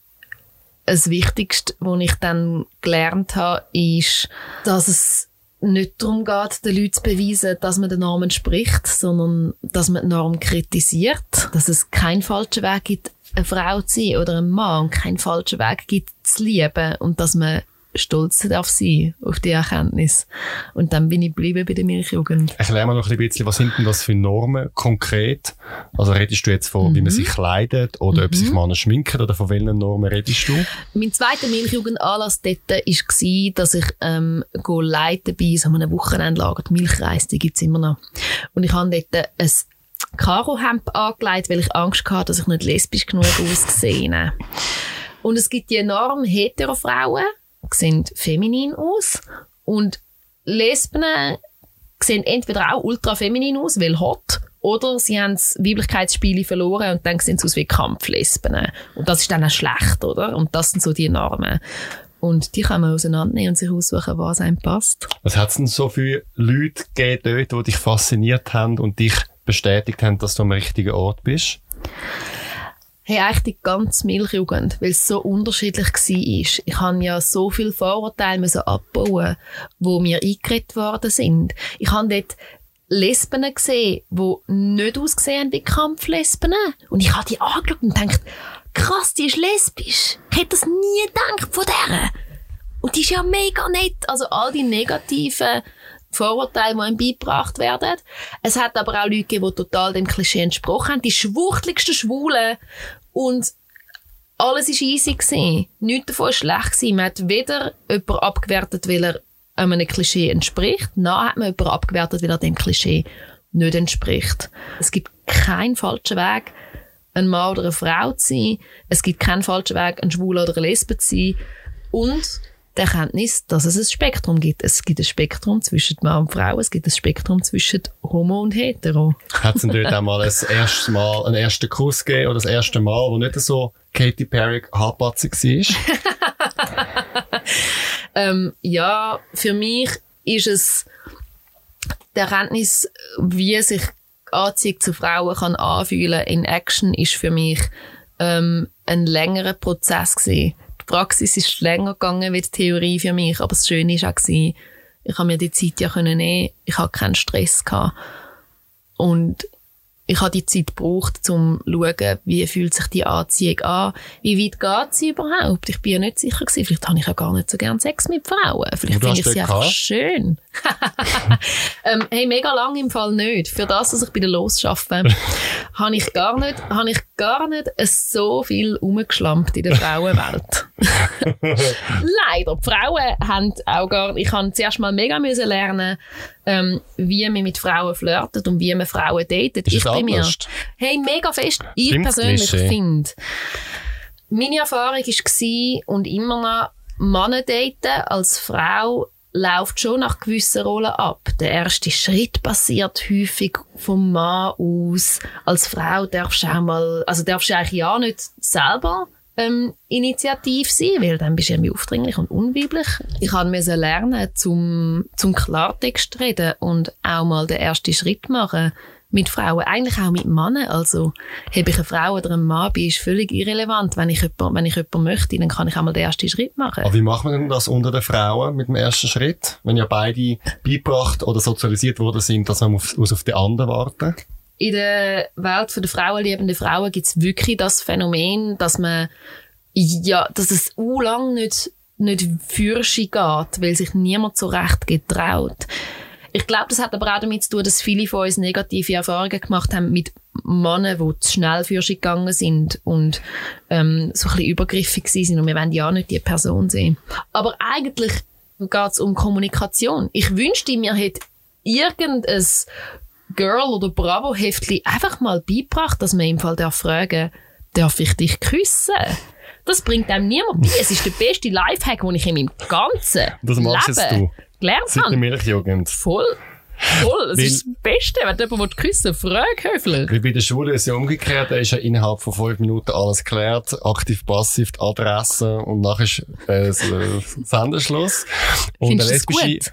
das Wichtigste, was ich dann gelernt habe, ist, dass es nicht darum geht, den Leuten zu beweisen, dass man den Namen spricht, sondern dass man die Norm kritisiert, dass es keinen falschen Weg gibt, eine Frau zu sein oder ein Mann und keinen falschen Weg gibt, zu lieben und dass man stolz darf sein auf die Erkenntnis. Und dann bin ich geblieben bei der Milchjugend. Erklär mir noch ein bisschen, was sind denn das für Normen konkret? Also redest du jetzt von, mhm. wie man mhm. sich kleidet oder mhm. ob sich Männer schminken oder von welchen Normen redest du? Mein zweiter Milchjugendanlass dort war, dass ich ähm, leiten bei so einem Wochenendlager. Die Milchreis, die gibt's immer noch. Und ich habe dort ein Karo-Hemd angelegt, weil ich Angst hatte, dass ich nicht lesbisch genug aussehe. Und es gibt die enorm hetero Frauen, sehen feminin aus und Lesben sehen entweder auch ultra feminin aus, weil hot, oder sie haben das Weiblichkeitsspiele verloren und dann sehen sie aus wie Kampflesben. Und das ist dann auch schlecht, oder? Und das sind so die Normen. Und die kann man auseinandernehmen und sich aussuchen, was einem passt. Was hat es denn so viele Leute gegeben dort, die dich fasziniert haben und dich bestätigt haben, dass du am richtigen Ort bist? Hey, eigentlich die ganze Milchjugend, weil es so unterschiedlich war. Ich habe ja so viele Vorurteile müssen abbauen, wo mir eingeredet worden sind. Ich habe dort Lesben gesehen, die nicht ausgesehen wie Kampflesben. Und ich habe die angeschaut und gedacht, krass, die ist lesbisch. Ich hätte das nie gedacht von der. Und die ist ja mega nett. Also all die negativen Vorurteile, die ihm beigebracht werden. Es hat aber auch Leute gegeben, die total dem Klischee entsprochen haben. Die schwuchtligsten Schwulen. Und alles war easy. Gewesen. Nichts davon war schlecht. Gewesen. Man hat weder jemanden abgewertet, weil er einem Klischee entspricht, noch hat man jemanden abgewertet, weil er dem Klischee nicht entspricht. Es gibt keinen falschen Weg, ein Mann oder eine Frau zu sein. Es gibt keinen falschen Weg, ein Schwuler oder eine Lesbe zu sein. Und die Erkenntnis, dass es ein Spektrum gibt. Es gibt ein Spektrum zwischen Mann und Frau, es gibt ein Spektrum zwischen Homo und Hetero. Hat es dort auch mal ein erstes Mal, einen ersten Kuss gegeben oder das erste Mal, wo nicht so Katy Perry hartpatzig war? [laughs] ähm, ja, für mich ist es die Erkenntnis, wie sich Anziehung zu Frauen kann anfühlen in Action, ist für mich ähm, ein längerer Prozess gewesen Praxis ist länger gegangen wie die Theorie für mich, aber das Schöne war auch, ich habe mir die Zeit ja können nehmen, ich hatte keinen Stress gehabt. Und ich habe die Zeit gebraucht, um zu schauen, wie fühlt sich die Anziehung an, wie weit geht sie überhaupt. Ich bin ja nicht sicher gewesen, vielleicht habe ich ja gar nicht so gern Sex mit Frauen. Vielleicht finde ich sie einfach schön. [laughs] ähm, hey, mega lang im Fall nicht. Für das, dass ich bei der Los arbeite, [laughs] habe ich gar nicht, habe ich gar nicht so viel umgeschlampt in der Frauenwelt. [laughs] Leider. Die Frauen haben auch gar, ich habe zuerst mal mega müssen lernen, ähm, wie man mit Frauen flirtet und wie man Frauen datet. Ist ich bin mir, hey, mega fest. Ich Stimmt persönlich finde, meine Erfahrung war und immer noch, Männer daten als Frau läuft schon nach gewissen Rollen ab. Der erste Schritt passiert häufig vom Mann aus. Als Frau darfst du auch mal, also darfst du eigentlich ja nicht selber ähm, initiativ sein, weil dann bist du irgendwie aufdringlich und unweiblich. Ich musste lernen, zum, zum Klartext reden und auch mal den ersten Schritt machen mit Frauen, eigentlich auch mit Männern. Also, habe ich eine Frau oder einen Mann bin, ist völlig irrelevant. Wenn ich jemanden, wenn ich jemanden möchte, dann kann ich einmal den ersten Schritt machen. Aber wie macht man denn das unter den Frauen mit dem ersten Schritt? Wenn ja beide beigebracht oder sozialisiert worden sind, dass man auf, auf die anderen warten? in der Welt der frauenliebenden Frauen gibt es wirklich das Phänomen, dass man, ja, dass es u lang nicht, nicht Fürsche geht, weil sich niemand so recht getraut. Ich glaube, das hat aber auch damit zu tun, dass viele von uns negative Erfahrungen gemacht haben mit Männern, die zu schnell für sich gegangen sind und ähm, so ein bisschen übergriffig sind und wir wollen ja nicht die Person sehen. Aber eigentlich geht es um Kommunikation. Ich wünschte, mir hätte irgendein Girl oder Bravo Heftli einfach mal beibracht, dass man im Fall darf fragen, darf ich dich küssen? Das bringt einem niemand bei. Es ist der beste Lifehack, den ich in meinem ganzen das machst Leben du. Gelernt Seit habe. der Milchjugend. Voll. Voll, das ist das Beste, wenn jemand küssen will, frag höflich. Wie bei der Schule ist ja umgekehrt, da ist ja innerhalb von fünf Minuten alles geklärt, aktiv, passiv, die Adresse und nachher ist äh, Sendeschluss. Und Findest du das gut?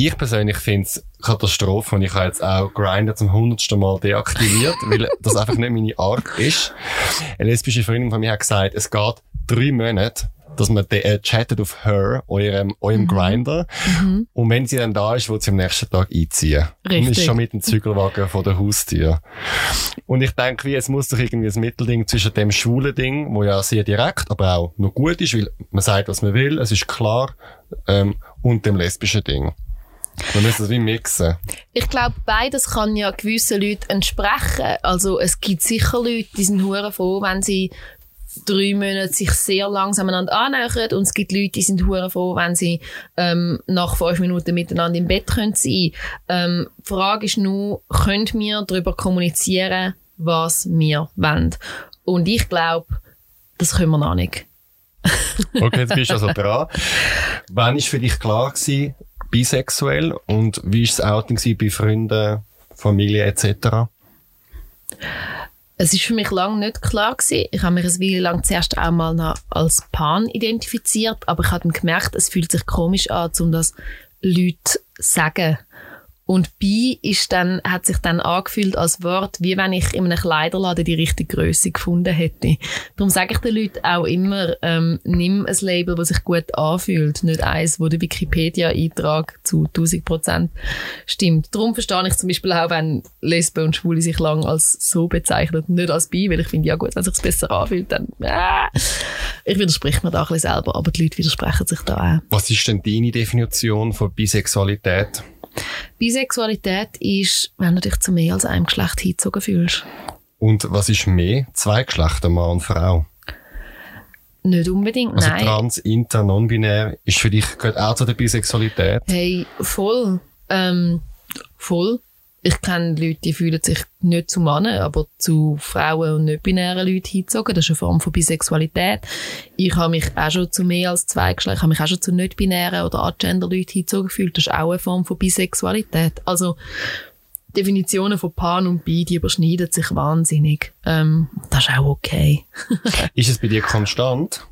Ich persönlich finde es Katastrophe und ich habe jetzt auch Grindr zum hundertsten Mal deaktiviert, [laughs] weil das einfach nicht meine Art ist. Eine lesbische Freundin von mir hat gesagt, es geht drei Monate, dass man äh, chattet auf her, eurem, eurem mhm. Grinder. Mhm. Und wenn sie dann da ist, wird sie am nächsten Tag einziehen. Richtig. Und ist schon mit dem Zügelwagen von der Haustür. Und ich denke, wie, es muss doch irgendwie ein Mittelding zwischen dem schwulen Ding, wo ja sehr direkt, aber auch noch gut ist, weil man sagt, was man will, es ist klar, ähm, und dem lesbischen Ding. Man müssen es wie mixen. Ich glaube, beides kann ja gewissen Leuten entsprechen. Also es gibt sicher Leute, die sind hure froh, wenn sie drei Monate sich sehr langsam aneinander annähern und es gibt Leute, die sind hure froh, wenn sie ähm, nach fünf Minuten miteinander im Bett können sein. Ähm, die Frage ist nur, können wir darüber kommunizieren, was wir wollen? Und ich glaube, das können wir noch nicht. [laughs] okay, jetzt bist du also dran. Wann ist für dich klar gewesen, bisexuell und wie war das Outing bei Freunden, Familie etc.? Es ist für mich lange nicht klar gewesen. Ich habe mich eine Weile lang zuerst auch mal noch als Pan identifiziert, aber ich habe dann gemerkt, es fühlt sich komisch an, um das Leute zu sagen. Und bi ist dann, hat sich dann angefühlt als Wort, wie wenn ich in einem Kleiderladen die richtige Größe gefunden hätte. Darum sage ich den Leuten auch immer, ähm, nimm ein Label, das sich gut anfühlt, nicht eins, wo der Wikipedia-Eintrag zu 1000 Prozent stimmt. Darum verstehe ich zum Beispiel auch, wenn Lesben und Schwule sich lang als so bezeichnen, nicht als bi, weil ich finde, ja gut, wenn es besser anfühlt, dann, äh. Ich widerspreche mir da ein bisschen selber, aber die Leute widersprechen sich da auch. Was ist denn deine Definition von Bisexualität? Bisexualität ist, wenn du dich zu mehr als einem Geschlecht hingezogen fühlst. Und was ist mehr? Zwei Geschlechter, Mann und Frau? Nicht unbedingt, Also nein. trans, inter, non-binär ist für dich gehört auch zu der Bisexualität. Hey, voll. Ähm, voll. Ich kenne Leute, die fühlen sich nicht zu Männern, aber zu Frauen und nicht-binären Leuten hingezogen. Das ist eine Form von Bisexualität. Ich habe mich auch schon zu mehr als zwei Geschlechter, ich habe mich auch schon zu nicht-binären oder agender-Leuten hingezogen gefühlt. Das ist auch eine Form von Bisexualität. Also, Definitionen von Pan und Bi, die überschneiden sich wahnsinnig. Ähm, das ist auch okay. [laughs] Ist es bei dir konstant?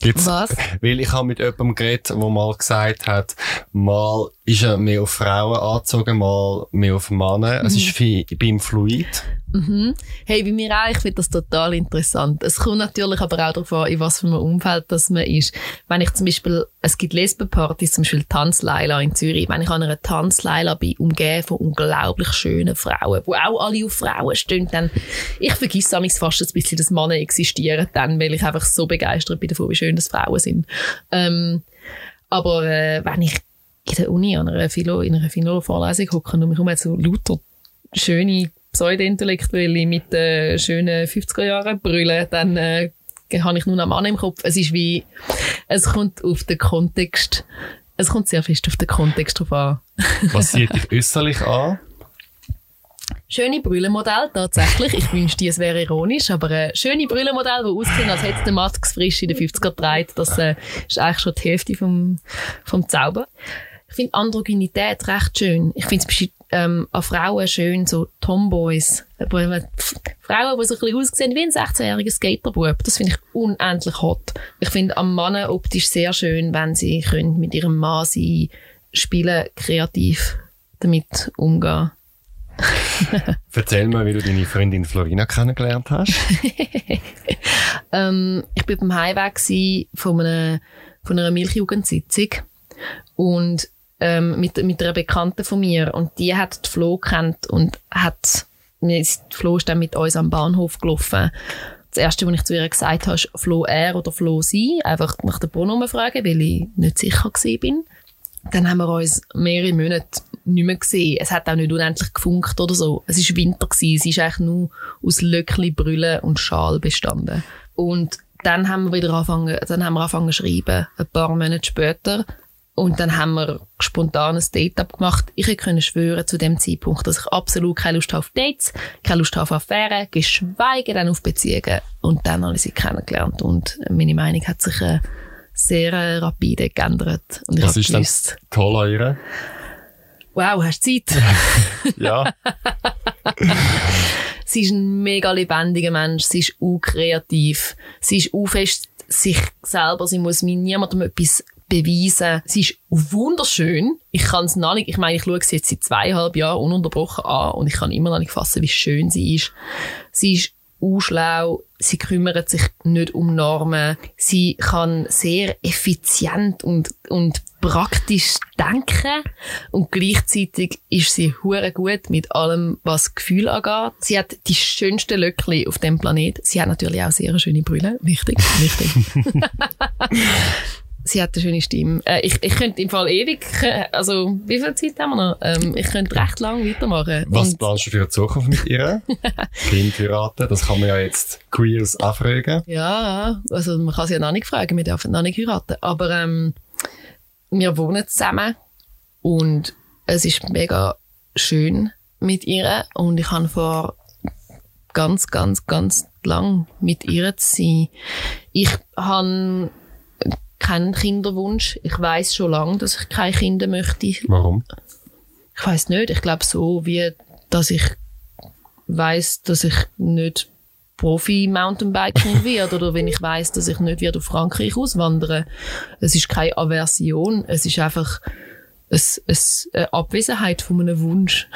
Gibt's, Was? [laughs] Weil ich habe mit jemandem geredet, der mal gesagt hat, mal ist er mehr auf Frauen angezogen, mal mehr auf Männer. Es Mhm. ist viel, ich bin fluid. Mhm. Hey, bei mir auch, ich finde das total interessant. Es kommt natürlich aber auch darauf an, in was für einem Umfeld das man ist. Wenn ich zum Beispiel, es gibt Lesbenpartys, zum Beispiel Tanzleila in Zürich, wenn ich an einer Tanzleila bin, umgeben von unglaublich schönen Frauen, wo auch alle auf Frauen stehen, dann, ich vergesse amigs fast ein bisschen, dass Männer existieren dann, weil ich einfach so begeistert bin davon, wie schön das Frauen sind. Ähm, aber äh, wenn ich in der Uni an einer Philo, in einer Philo-Vorlesung hocke und mich um so lauter schöne Pseudo-Intellektuelle mit äh, schönen 50er Jahren brüllen, dann äh, habe ich nur einen Mann im Kopf. Es ist wie, es kommt auf den Kontext, es kommt sehr fest auf den Kontext drauf an. [laughs] Was sieht dich äußerlich an? Schöne Brüllenmodell, tatsächlich. Ich wünschte, es wäre ironisch, aber äh, schöne Brüllenmodell, die aussehen, als hätte der Max frisch in den 50er getragen. Das äh, ist eigentlich schon die Hälfte vom, vom Zauber. Ich finde Androgynität recht schön. Ich finde es ähm, an Frauen schön, so Tomboys. Frauen, die so ein bisschen aussehen wie ein 16-jähriger Skaterbub. Das finde ich unendlich hot. Ich finde am Mann optisch sehr schön, wenn sie können mit ihrem Mann sein, spielen, kreativ damit umgehen. [laughs] Erzähl mir, wie du deine Freundin Florina kennengelernt hast. [laughs] Ähm, ich bin beim Heimweg von einer, von einer Milchjugendsitzung und ähm, mit, mit einer Bekannten von mir und die hat die Flo kennt und hat, die Flo ist dann mit uns am Bahnhof gelaufen. Das erste, was ich zu ihr gesagt habe, ist Flo er oder Flo sie, einfach nach der Pronomen fragen, weil ich nicht sicher bin. Dann haben wir uns mehrere Monate nicht mehr gesehen. Es hat auch nicht unendlich gefunkt oder so. Es war Winter gewesen. Es ist eigentlich nur aus Löckli, Brüllen und Schal bestanden. Und dann haben wir wieder angefangen, dann haben wir angefangen zu schreiben, ein paar Monate später. Und dann haben wir spontan ein Date abgemacht. Ich hätte können schwören zu dem Zeitpunkt, dass ich absolut keine Lust habe auf Dates, keine Lust habe auf Affären, geschweige denn auf Beziehungen. Und dann habe ich sie kennengelernt. Und meine Meinung hat sich äh, sehr äh, rapide geändert. Und ich Was ist denn gewusst, toll an ihr? wow, hast du Zeit? [laughs] Ja. [laughs] Sie ist ein mega lebendiger Mensch. Sie ist unkreativ. Sie ist fest sich selber. Sie muss mir niemandem etwas beweisen. Sie ist wunderschön. Ich kann es noch nicht, ich meine, ich schaue sie jetzt seit zweieinhalb Jahren ununterbrochen an und ich kann immer noch nicht fassen, wie schön sie ist. Sie ist unschlau. Sie kümmert sich nicht um Normen. Sie kann sehr effizient und, und praktisch denken. Und gleichzeitig ist sie hure gut mit allem, was Gefühl angeht. Sie hat die schönsten Löckli auf dem Planet. Sie hat natürlich auch sehr schöne Brille. Wichtig, wichtig. [laughs] [laughs] Sie hat eine schöne Stimme. Äh, ich, ich könnte im Fall ewig, also, wie viel Zeit haben wir noch? Ähm, ich könnte recht lang weitermachen. Was Und- planst du für die Zukunft mit ihr? [laughs] kind heiraten, das kann man ja jetzt Queers anfragen. Ja, also man kann sie ja noch nicht fragen, wir dürfen noch nicht heiraten. Aber ähm, wir wohnen zusammen und es ist mega schön mit ihr und ich habe vor ganz, ganz, ganz lang mit ihr zu sein. Ich habe keinen Kinderwunsch. Ich weiß schon lange, dass ich keine Kinder möchte. Warum? Ich weiß nicht. Ich glaube so, wie dass ich weiß, dass ich nicht Profi Mountainbiken [laughs] werde oder wenn ich weiß, dass ich nicht wieder auf Frankreich auswandere. Es ist keine Aversion. Es ist einfach eine Abwesenheit von einem Wunsch.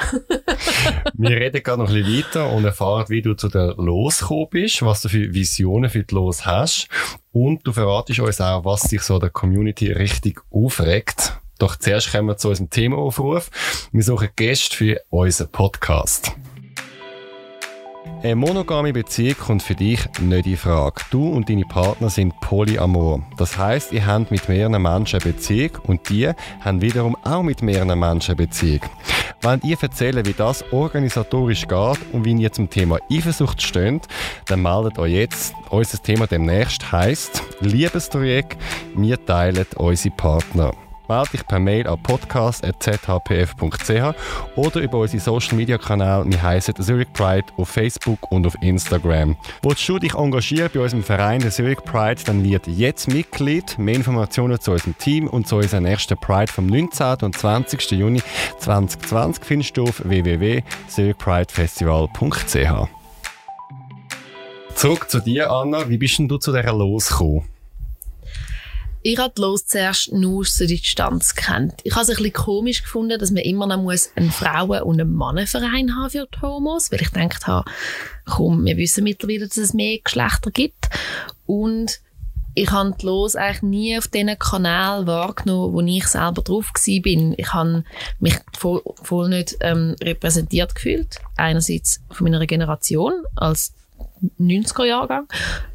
[laughs] Wir reden gerade noch ein bisschen weiter und erfahren, wie du zu der Los bist, was du für Visionen für die Los hast. Und du verratest uns auch, was dich so der Community richtig aufregt. Doch zuerst kommen wir zu unserem Themaaufruf. Wir suchen Gäste für unseren Podcast. Eine monogame Beziehung kommt für dich nicht in Frage. Du und deine Partner sind polyamor. Das heißt, ihr habt mit mehreren Menschen eine Beziehung und die haben wiederum auch mit mehreren Menschen eine Beziehung. Wenn ihr erzählen, wie das organisatorisch geht und wie ihr zum Thema Eifersucht steht, dann meldet euch jetzt. Unser Thema demnächst heisst Liebesdreieck, wir teilen unsere Partner. Melde dich per Mail an podcast.zhpf.ch oder über unsere Social Media Kanäle. Wir heißen Zurich Pride auf Facebook und auf Instagram. Wolltest du dich engagieren bei unserem Verein der Zurich Pride, dann wird jetzt Mitglied. Mehr Informationen zu unserem Team und zu unserem nächsten Pride vom 19. und 20. Juni 2020 findest du auf www.zurichpridefestival.ch. Zurück zu dir, Anna. Wie bist denn du zu dieser losgekommen? Ich habe los zuerst nur aus der Distanz kennt. Ich habe es ein bisschen komisch gefunden, dass man immer noch muss einen Frauen- und einen Mannenverein haben für die Homos, weil ich gedacht habe, komm, wir wissen mittlerweile, dass es mehr Geschlechter gibt. Und ich habe los eigentlich nie auf diesen Kanal wahrgenommen, wo ich selber drauf bin. Ich habe mich voll, voll nicht ähm, repräsentiert gefühlt. Einerseits von meiner Generation als 90er-Jahrgang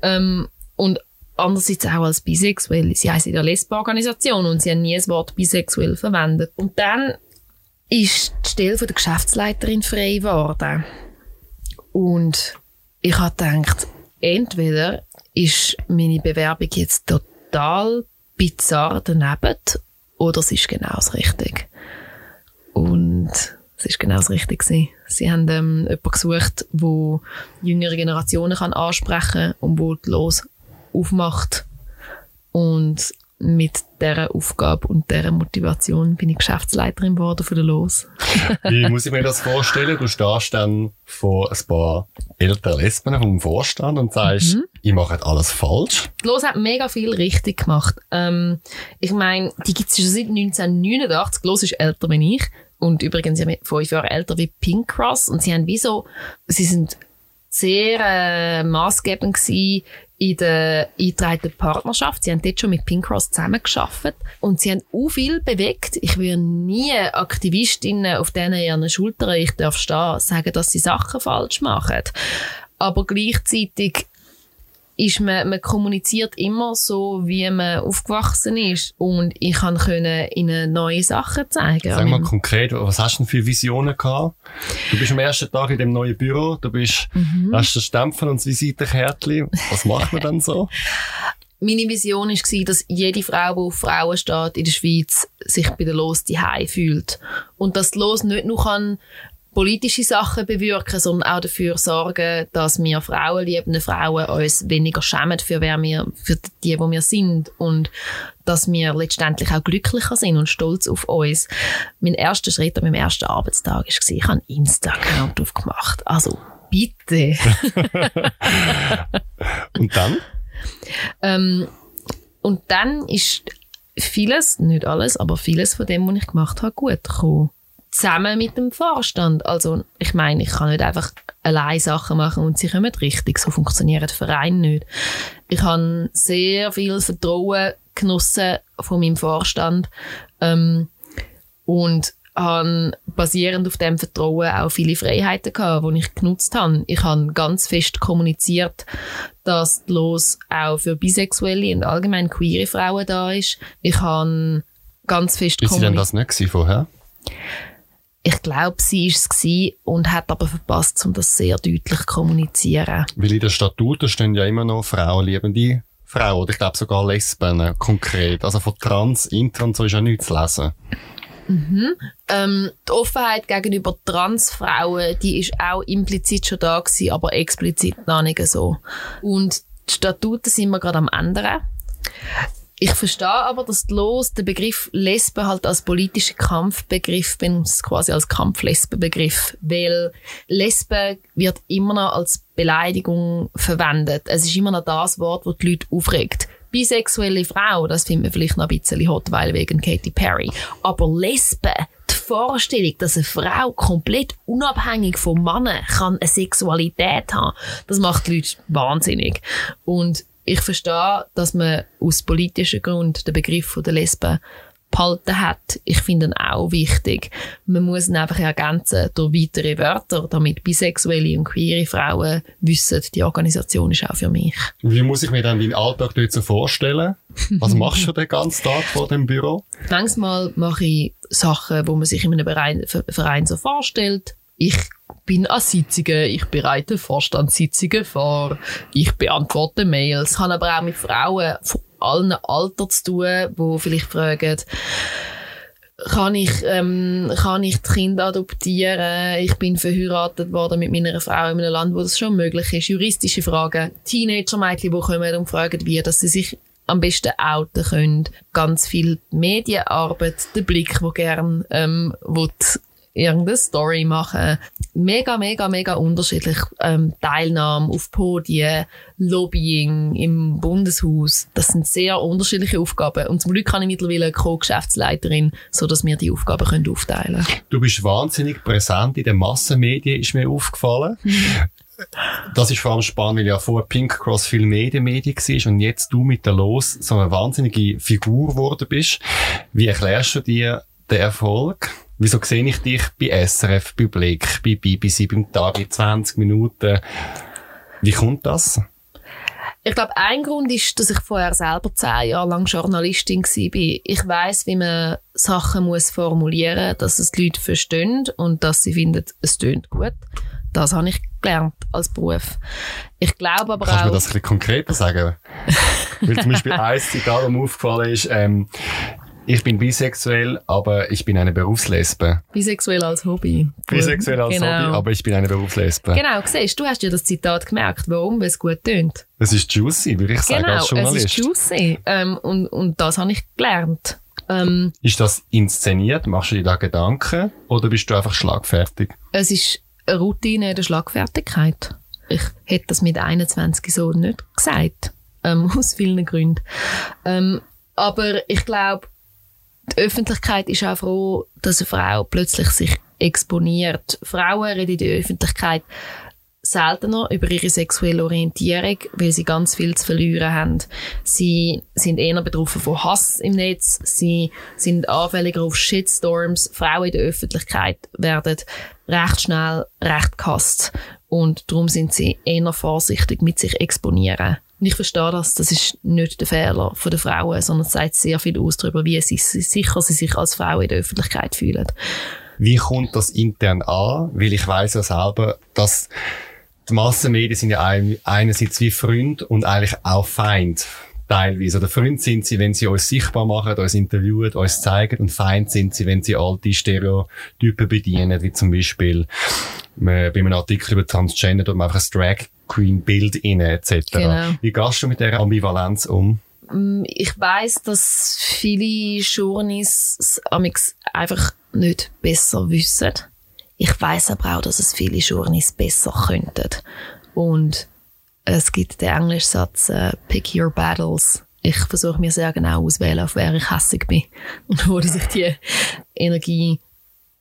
ähm, und andererseits auch als bisexuell. Sie heißen ja Lesbenorganisation und sie haben nie das Wort bisexuell verwendet. Und dann ist die Stelle von der Geschäftsleiterin frei geworden. Und ich habe gedacht, entweder ist meine Bewerbung jetzt total bizarr daneben oder es ist genau das Richtige. Und es ist genau das Richtige Sie haben ähm, jemanden gesucht, der jüngere Generationen kann ansprechen kann und wo die Los aufmacht. Und mit dieser Aufgabe und dieser Motivation bin ich Geschäftsleiterin geworden von der Los. [laughs] Wie muss ich mir das vorstellen? Du stehst dann vor ein paar älteren Lesben vom Vorstand und sagst, mhm. ich mache alles falsch. Die Los hat mega viel richtig gemacht. Ähm, ich meine, die gibt es schon seit 1989. Die Los ist älter als ich. Und übrigens ja fünf Jahre älter wie Pink Cross. Und sie haben wie so, sie sind sehr äh, maßgebend gewesen in der eingetragenen Partnerschaft. Sie haben dort schon mit Pink Cross zusammengearbeitet und sie haben auch viel bewegt. Ich würde nie Aktivistinnen auf denen ihren Schultern, ich darf stehen, sagen, dass sie Sachen falsch machen. Aber gleichzeitig ist man, man kommuniziert immer so, wie man aufgewachsen ist. Und ich kann können ihnen neue Sachen zeigen. Sag mal konkret, was hast du denn für Visionen gehabt? Du bist am ersten Tag in dem neuen Büro, du bist, mhm. hast den Stempel und das Visitenkärtchen. Was macht man dann so? [laughs] Meine Vision war, dass jede Frau, die auf Frauen steht in der Schweiz, sich bei der Los die fühlt. Und dass die Los nicht nur kann politische Sachen bewirken, sondern auch dafür sorgen, dass wir frauenliebende Frauen uns weniger schämen für wer wir, für die, wo wir sind und dass wir letztendlich auch glücklicher sind und stolz auf uns. Mein erster Schritt an meinem ersten Arbeitstag war, ich habe Instagram aufgemacht. Also, bitte. [laughs] und dann? Ähm, und dann ist vieles, nicht alles, aber vieles von dem, was ich gemacht habe, gut gekommen zusammen mit dem Vorstand. Also ich meine, ich kann nicht einfach allein Sachen machen und sie kommen richtig. So funktioniert der Verein nicht. Ich habe sehr viel Vertrauen genossen von meinem Vorstand ähm, und habe basierend auf dem Vertrauen auch viele Freiheiten gehabt, die ich genutzt habe. Ich habe ganz fest kommuniziert, dass Los auch für bisexuelle und allgemein queere Frauen da ist. Ich habe ganz fest kommuniziert. Ist sie denn das nicht vorher? Ich glaube, sie war es und hat aber verpasst, um das sehr deutlich zu kommunizieren. Weil in den Statuten stehen ja immer noch frauenliebende Frauen oder ich glaube sogar Lesben äh, konkret. Also von Trans, Inter und so ist ja nichts zu lesen. Mhm. Ähm, die Offenheit gegenüber Transfrauen, die ist auch implizit schon da gewesen, aber explizit noch nicht so. Und die Statuten sind wir gerade am ändern. Ich verstehe aber, dass Los den Begriff Lesbe halt als politischer Kampfbegriff benutzt, quasi als Kampflesbenbegriff, weil Lesbe wird immer noch als Beleidigung verwendet. Es ist immer noch das Wort, das die Leute aufregt. bisexuelle Frau, das finden wir vielleicht noch ein bisschen hot, weil wegen Katy Perry. Aber Lesben, die Vorstellung, dass eine Frau komplett unabhängig vom Mann kann eine Sexualität haben, das macht die Leute wahnsinnig. Und ich verstehe, dass man aus politischen Gründen den Begriff der Lesben behalten hat. Ich finde ihn auch wichtig. Man muss ihn einfach ergänzen durch weitere Wörter, damit bisexuelle und queere Frauen wissen, die Organisation ist auch für mich. Wie muss ich mir dann deinen Alltag dort so vorstellen? Was machst du den ganzen Tag vor dem Büro? Manchmal mache ich Sachen, wo man sich in einem Verein, Verein so vorstellt. Ich bin an Sitzungen, ich bereite Vorstandssitzungen vor, ich beantworte Mails, habe aber auch mit Frauen allen Alter zu tun, die vielleicht fragen, kann ich, ähm, kann ich die Kinder adoptieren? Ich bin verheiratet worden mit meiner Frau in einem Land, wo das schon möglich ist. Juristische Fragen. Teenager-Mädchen, die kommen und fragen, wie, dass sie sich am besten outen können. Ganz viel Medienarbeit, der Blick, wo gern ähm, will irgendeine Story machen. Mega, mega, mega unterschiedlich. Ähm, Teilnahme auf Podien, Lobbying im Bundeshaus. Das sind sehr unterschiedliche Aufgaben. Und zum Glück habe ich mittlerweile eine Co-Geschäftsleiterin, so dass wir die Aufgaben können aufteilen können. Du bist wahnsinnig präsent in den Massenmedien, ist mir aufgefallen. [laughs] Das ist vor allem spannend, weil ja vorher Pink Cross viel Medienmedien war und jetzt du mit der Los so eine wahnsinnige Figur geworden bist. Wie erklärst du dir den Erfolg? Wieso sehe ich dich bei SRF, bei Blick, bei BBC, beim Tag in 20 Minuten? Wie kommt das? Ich glaube, ein Grund ist, dass ich vorher selber zehn Jahre lang Journalistin war. Ich weiß, wie man Sachen muss formulieren, dass es die Leute verstehen und dass sie finden, es tönt gut. Das habe ich gelernt als Beruf. Ich glaube aber Kannst auch... Kannst du mir das ein bisschen konkreter sagen? [laughs] Weil zum Beispiel ein Zitat, das mir aufgefallen ist, ähm, ich bin bisexuell, aber ich bin eine Berufslesbe. Bisexuell als Hobby. Bisexuell als genau. Hobby, aber ich bin eine Berufslesbe. Genau, siehst du, hast ja das Zitat gemerkt. Warum? Weil es gut tönt. Es ist juicy, würde ich sagen, genau, als Journalist. Genau, es ist juicy. Ähm, und, und das habe ich gelernt. Ähm, ist das inszeniert? Machst du dir da Gedanken? Oder bist du einfach schlagfertig? Es ist eine Routine der Schlagfertigkeit. Ich hätte das mit 21 so nicht gesagt. Ähm, [laughs] aus vielen Gründen. Ähm, aber ich glaube, die Öffentlichkeit ist auch froh, dass eine Frau plötzlich sich exponiert. Frauen reden in der Öffentlichkeit seltener über ihre sexuelle Orientierung, weil sie ganz viel zu verlieren haben. Sie sind eher betroffen von Hass im Netz, sie sind anfälliger auf Shitstorms. Frauen in der Öffentlichkeit werden recht schnell recht gehasst und darum sind sie eher vorsichtig mit sich exponieren. Und ich verstehe das, das ist nicht der Fehler der Frauen, sondern es sagt sehr viel aus darüber, wie sie, sicher sie sich als Frau in der Öffentlichkeit fühlen. Wie kommt das intern an? Weil ich weiß ja selber, dass die Massenmedien sind ja einerseits wie Freund und eigentlich auch Feind teilweise. Oder Freund sind sie, wenn sie uns sichtbar machen, uns interviewen, uns zeigen und Feind sind sie, wenn sie alte Stereotypen bedienen, wie zum Beispiel bei einem Artikel über Transgender, dort man einfach ein Drag Queen Bild inne etc. Genau. Wie gehst du mit dieser Ambivalenz um? Mm, ich weiß, dass viele Journeys einfach nicht besser wissen. Ich weiß aber auch, dass es viele Journeys besser könnten. Und es gibt den englischen Satz, uh, pick your battles. Ich versuche mir sehr genau auswählen, auf wer ich hässig bin [laughs] und wo sich die Energie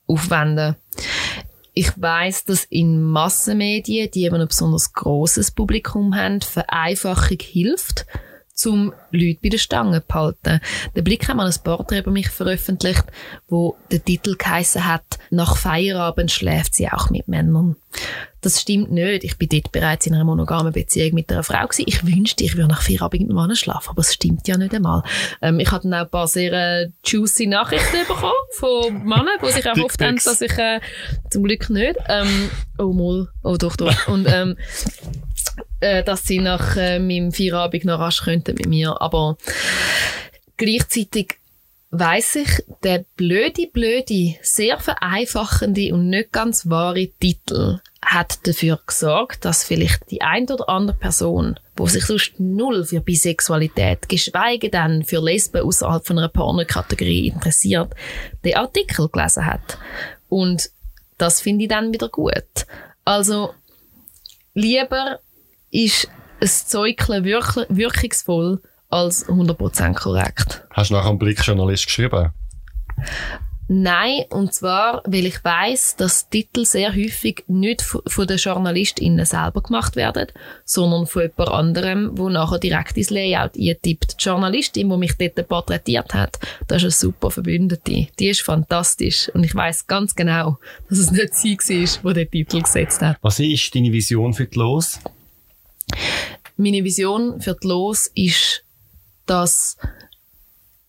aufwenden. Ich weiß, dass in Massenmedien, die eben ein besonders großes Publikum haben, Vereinfachung hilft, zum Leute bei der Stange zu behalten. Der Blick hat mal ein Porträt über mich veröffentlicht, wo der Titel geheissen hat, nach Feierabend schläft sie auch mit Männern. Das stimmt nicht. Ich bin dort bereits in einer monogamen Beziehung mit einer Frau gewesen. Ich wünschte, ich würde nach vier Abend mit einem Mann schlafen, aber es stimmt ja nicht einmal. Ähm, ich hatte dann auch ein paar sehr äh, juicy Nachrichten bekommen von Männern, die sich erhofft haben, dass ich äh, zum Glück nicht. Ähm, oh mal, oh doch, doch. Und ähm, äh, dass sie nach äh, meinem Feierabend noch rasch könnten mit mir. Aber gleichzeitig weiss ich, der blöde, blöde, sehr vereinfachende und nicht ganz wahre Titel hat dafür gesorgt, dass vielleicht die ein oder andere Person, wo sich sonst null für Bisexualität, geschweige denn für Lesben außerhalb von einer Pornokategorie interessiert, den Artikel gelesen hat. Und das finde ich dann wieder gut. Also, lieber ist ein Zeugchen wirklich wirkungsvoll als 100% korrekt. Hast du nach einem Blickjournalist geschrieben? Nein, und zwar, weil ich weiß, dass Titel sehr häufig nicht von den JournalistInnen selber gemacht werden, sondern von jemand anderem, wo nachher direkt ins Layout eintippt. Die Journalistin, die mich dort porträtiert hat, das ist eine super Verbündete. Die ist fantastisch. Und ich weiß ganz genau, dass es nicht sie war, die den Titel gesetzt hat. Was ist deine Vision für die Los? Meine Vision für die Los ist, dass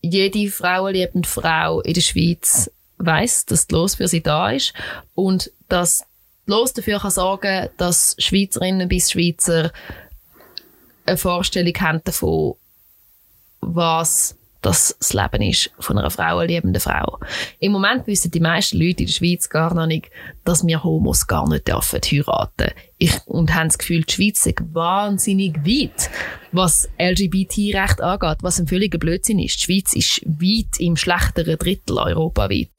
jede frauenliebende Frau in der Schweiz weiß, dass die Los für sie da ist und dass die Los dafür kann sorgen, dass Schweizerinnen bis Schweizer eine Vorstellung haben davon, was das das Leben ist von einer frauenliebenden Frau. Im Moment wissen die meisten Leute in der Schweiz gar noch nicht, dass wir Homos gar nicht dürfen heiraten. Ich, und haben das Gefühl, die Schweiz ist wahnsinnig weit, was LGBT-Recht angeht, was ein völliger Blödsinn ist. Die Schweiz ist weit im schlechteren Drittel europaweit.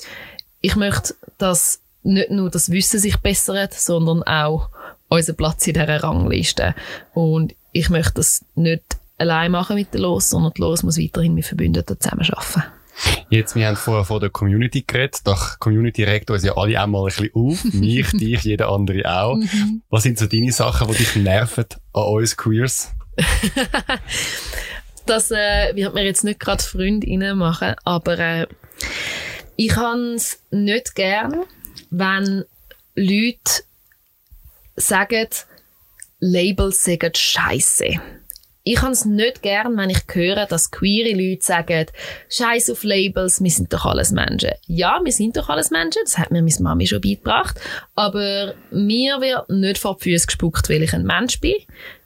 Ich möchte, dass nicht nur das Wissen sich bessert, sondern auch unser Platz in dieser Rangliste. Und ich möchte das nicht allein machen mit der Los, sondern die Los muss weiterhin mit Verbündeten zusammenarbeiten. Jetzt, wir haben vorher von der Community geredet. Doch Community regt uns ja alle einmal ein bisschen auf. [laughs] Mich, dich, jeder andere auch. Mhm. Was sind so deine Sachen, die dich nerven an uns Queers? [laughs] das äh, wird mir jetzt nicht gerade Freundinnen machen, aber äh, ich habe es nicht gern, wenn Leute sagen, Labels sagen Scheiße ich habe es nicht gern, wenn ich höre, dass queere Leute sagen, Scheiß auf Labels, wir sind doch alles Menschen. Ja, wir sind doch alles Menschen, das hat mir meine Mami schon beigebracht. Aber mir wird nicht vor die Füße gespuckt, weil ich ein Mensch bin.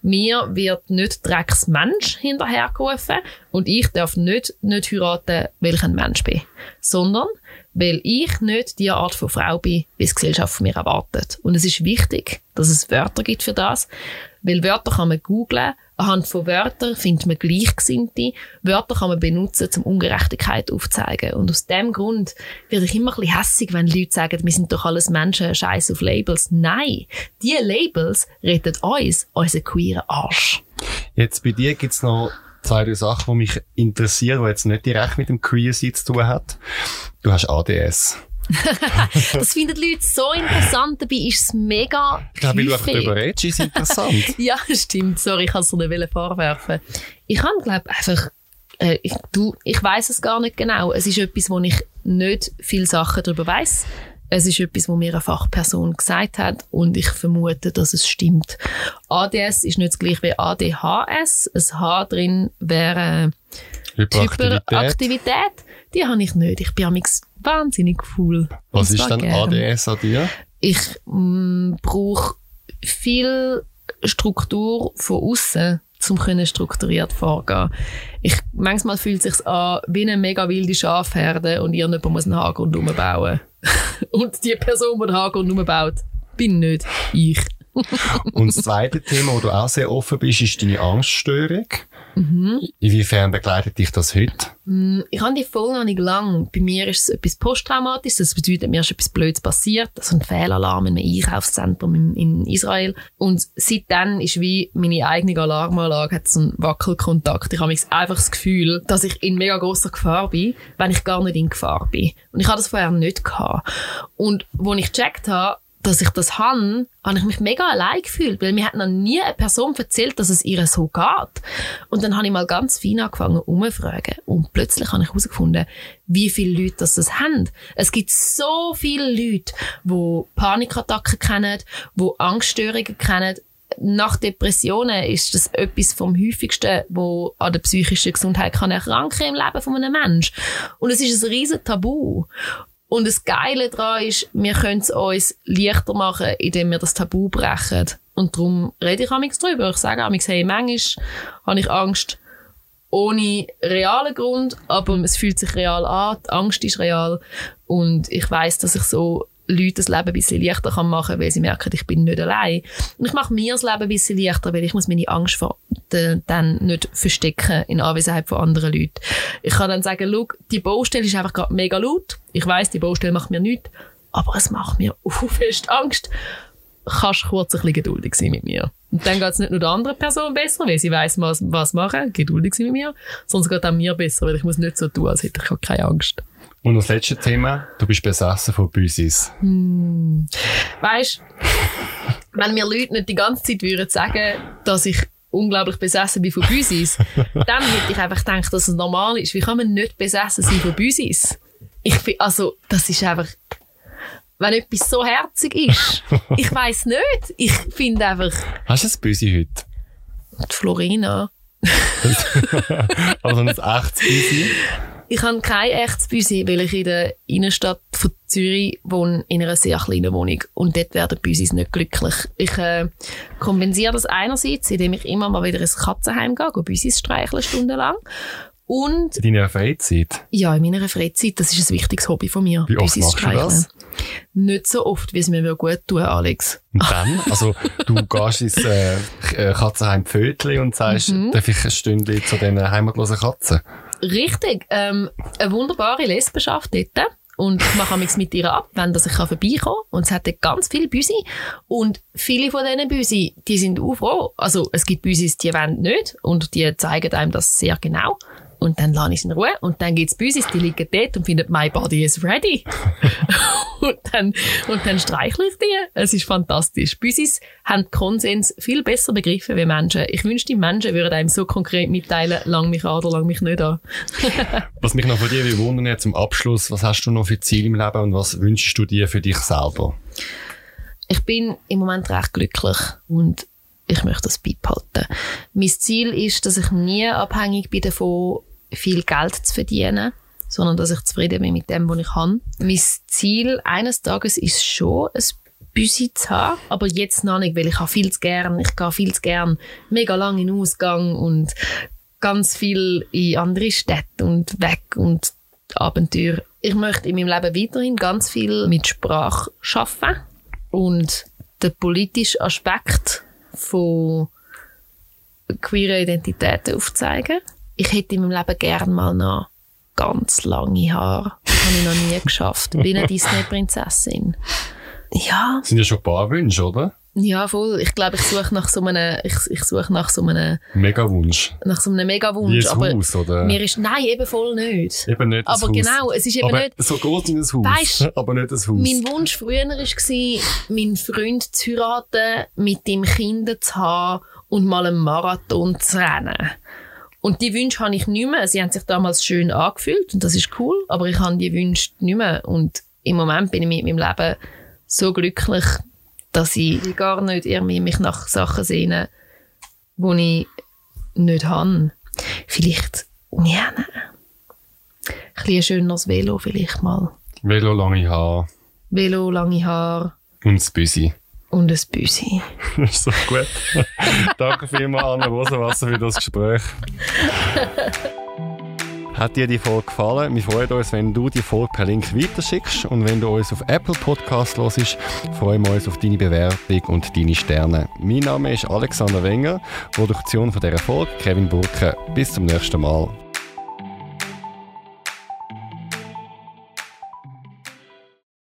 Mir wird nicht Drecksmensch hinterhergerufen. Und ich darf nicht, nicht heiraten, weil ich ein Mensch bin. Sondern, weil ich nicht die Art von Frau bin, wie es Gesellschaft von mir erwartet. Und es ist wichtig, dass es Wörter gibt für das. Weil Wörter kann man googlen, Anhand von Wörtern findet man Gleichgesinnte. Wörter kann man benutzen, um Ungerechtigkeit aufzuzeigen. Und aus dem Grund werde ich immer ein bisschen hässig, wenn Leute sagen, wir sind doch alles Menschen, scheiß auf Labels. Nein! Die Labels retten uns, unseren queeren Arsch. Jetzt bei dir gibt's noch zwei, drei Sachen, die mich interessieren, die jetzt nicht direkt mit dem Queer-Sein zu tun hat. Du hast ADS. [laughs] das finden die Leute so interessant, dabei ist es mega Ich glaube, weil du einfach darüber redest, ist interessant. [laughs] ja, stimmt, sorry, ich kann es dir nicht vorwerfen. Ich habe, glaube einfach, äh, ich, du, ich weiß es gar nicht genau. Es ist etwas, wo ich nicht viele Sachen darüber weiß. Es ist etwas, wo mir eine Fachperson gesagt hat und ich vermute, dass es stimmt. ADS ist nicht das gleiche wie ADHS. Ein H drin wäre Hyperaktivität. Hyperaktivität. Die habe ich nicht. Ich bin wahnsinnig cool. Was ist dann ADS an dir? Ich mm, brauche viel Struktur von außen können strukturiert vorgehen. Ich, manchmal fühlt es sich an wie eine mega wilde Schafherde und irgendjemand muss einen Haargrund umbauen. [laughs] und die Person, die den Haargrund umbaut, bin nicht ich. [laughs] und das zweite Thema, wo du auch sehr offen bist, ist deine Angststörung. Mhm. Inwiefern begleitet dich das heute? Mm, ich habe die voll noch nicht lang. Bei mir ist es etwas posttraumatisches. Das bedeutet, mir ist etwas Blödes passiert. Also ein Fehlalarm in einem Einkaufszentrum in, in Israel. Und seitdem ist wie meine eigene Alarmanlage hat so einen Wackelkontakt. Ich habe einfach das Gefühl, dass ich in mega großer Gefahr bin, wenn ich gar nicht in Gefahr bin. Und ich hatte das vorher nicht gehabt. Und wo ich gecheckt habe, dass ich das habe, habe ich mich mega allein gefühlt, weil mir hat noch nie eine Person erzählt, dass es ihr so geht. Und dann habe ich mal ganz fein angefangen umzufragen und plötzlich habe ich herausgefunden, wie viele Leute das, das haben. Es gibt so viele Leute, die Panikattacken kennen, die Angststörungen kennen, nach Depressionen ist das etwas vom häufigsten, wo an der psychischen Gesundheit kann erkranken im Leben von einem Menschen. Und es ist ein riesen Tabu. Und das Geile daran ist, wir können es uns leichter machen, indem wir das Tabu brechen. Und darum rede ich amigs drüber. Ich sage amigs, hey, manchmal habe ich Angst ohne realen Grund, aber es fühlt sich real an, die Angst ist real und ich weiß, dass ich so Leute das Leben ein bisschen leichter kann machen kann, weil sie merken, ich bin nicht allein. Und ich mache mir das Leben ein bisschen leichter, weil ich muss meine Angst vor, de, dann nicht verstecken in Anwesenheit von anderen Leuten. Ich kann dann sagen, schau, die Baustelle ist einfach gerade mega laut. Ich weiß, die Baustelle macht mir nichts, aber es macht mir [laughs] fest Angst. Kannst du kurz ein bisschen geduldig sein mit mir. Und dann geht es nicht nur der anderen Person besser, weil sie weiss, was, was machen, geduldig sein mit mir, sondern es geht auch mir besser, weil ich muss nicht so tun, als hätte ich keine Angst. Und das letzte Thema, du bist besessen von Büsis. Hm. Weißt, [laughs] wenn mir Leute nicht die ganze Zeit würden sagen, dass ich unglaublich besessen bin von Büsis, [laughs] dann hätte ich einfach gedacht, dass es normal ist. Wie kann man nicht besessen sein von Büsis? Ich bin, also, das ist einfach, wenn etwas so herzig ist. [laughs] ich weiß nicht. Ich finde einfach. Hast du ein Büsi heute? Die Florina. [laughs] also ein echtes Büsi? Ich habe kein echtes Büsi, weil ich in der Innenstadt von Zürich wohne, in einer sehr kleinen Wohnung. Und dort werden Büsis nicht glücklich. Ich äh, kompensiere das einerseits, indem ich immer mal wieder ins Katzenheim gehe, gehe Büsis streicheln stundenlang. Und... In deiner Freizeit? Ja, in meiner Freizeit. Das ist ein wichtiges Hobby von mir. Wie oft machst du das? Nicht so oft, wie es mir gut tun Alex. Und dann? Also, du [laughs] gehst ins äh, äh Katzenheim Pfötli und sagst, mhm. darf ich ein Stündchen zu diesen heimatlosen Katzen? Richtig. Ähm, eine wunderbare Lesbenschaft dort. Und ich mache mich mit ihr ab, wenn dass ich vorbeikommen kann. Und es hat ganz viele Büsi. Und viele von diesen Büsi, die sind auch froh. Also, es gibt Büsis, die wollen nicht. Und die zeigen einem das sehr genau und dann lasse ich es in Ruhe und dann geht's bei uns, die liegen dort und finden, my body is ready. [laughs] und dann, und dann streichle ich die. Es ist fantastisch. Büsis haben Konsens viel besser begriffen wie Menschen. Ich wünschte, die Menschen würden einem so konkret mitteilen, lang mich an oder lang mich nicht an. [laughs] was mich noch von dir wundern zum Abschluss, was hast du noch für Ziele im Leben und was wünschst du dir für dich selber? Ich bin im Moment recht glücklich und ich möchte das beibehalten. Mein Ziel ist, dass ich nie abhängig bin davon, viel Geld zu verdienen, sondern dass ich zufrieden bin mit dem, was ich habe. Mein Ziel eines Tages ist schon, ein Büsi zu haben, aber jetzt noch nicht, weil ich habe viel zu gern, ich gehe viel zu gern mega lang in Ausgang und ganz viel in andere Städte und weg und Abenteuer. Ich möchte in meinem Leben weiterhin ganz viel mit Sprache schaffen und den politischen Aspekt von queeren Identitäten aufzeigen. Ich hätte in meinem Leben gerne mal noch ganz lange Haare. Das habe ich noch nie geschafft. Bin eine [laughs] Disney-Prinzessin. Ja. Das sind ja schon ein paar Wünsche, oder? Ja, voll. Ich glaube, ich suche nach so einem, ich, ich suche nach so einem... Megawunsch. Nach so einem Megawunsch. Wie ein aber Haus, oder? Mir ist, nein, eben voll nicht. Eben nicht Aber Haus. genau, es ist eben aber nicht... so groß wie ein Haus, weißt, [laughs] aber nicht ein Haus. Mein Wunsch früher war, meinen Freund zu heiraten, mit ihm Kinder zu haben und mal einen Marathon zu rennen. Und die Wünsche habe ich nicht mehr. Sie haben sich damals schön angefühlt und das ist cool, aber ich habe die Wünsche nicht mehr. Und im Moment bin ich mit meinem Leben so glücklich, dass ich gar nicht irgendwie mich nach Sachen sehne, die ich nicht habe. Vielleicht, ja, nein. Ein bisschen schöneres Velo vielleicht mal. Velo, lange Haare. Velo, lange Haare. Und das Büsi. Und ein Büsi. das [laughs] ist so gut. [laughs] Danke vielmals, Anna Rosenwasser, für das Gespräch. [laughs] Hat dir die Folge gefallen? Wir freuen uns, wenn du die Folge per Link weiterschickst. Und wenn du uns auf Apple Podcast hörst, freuen wir uns auf deine Bewertung und deine Sterne. Mein Name ist Alexander Wenger, Produktion von dieser Folge Kevin Burke. Bis zum nächsten Mal.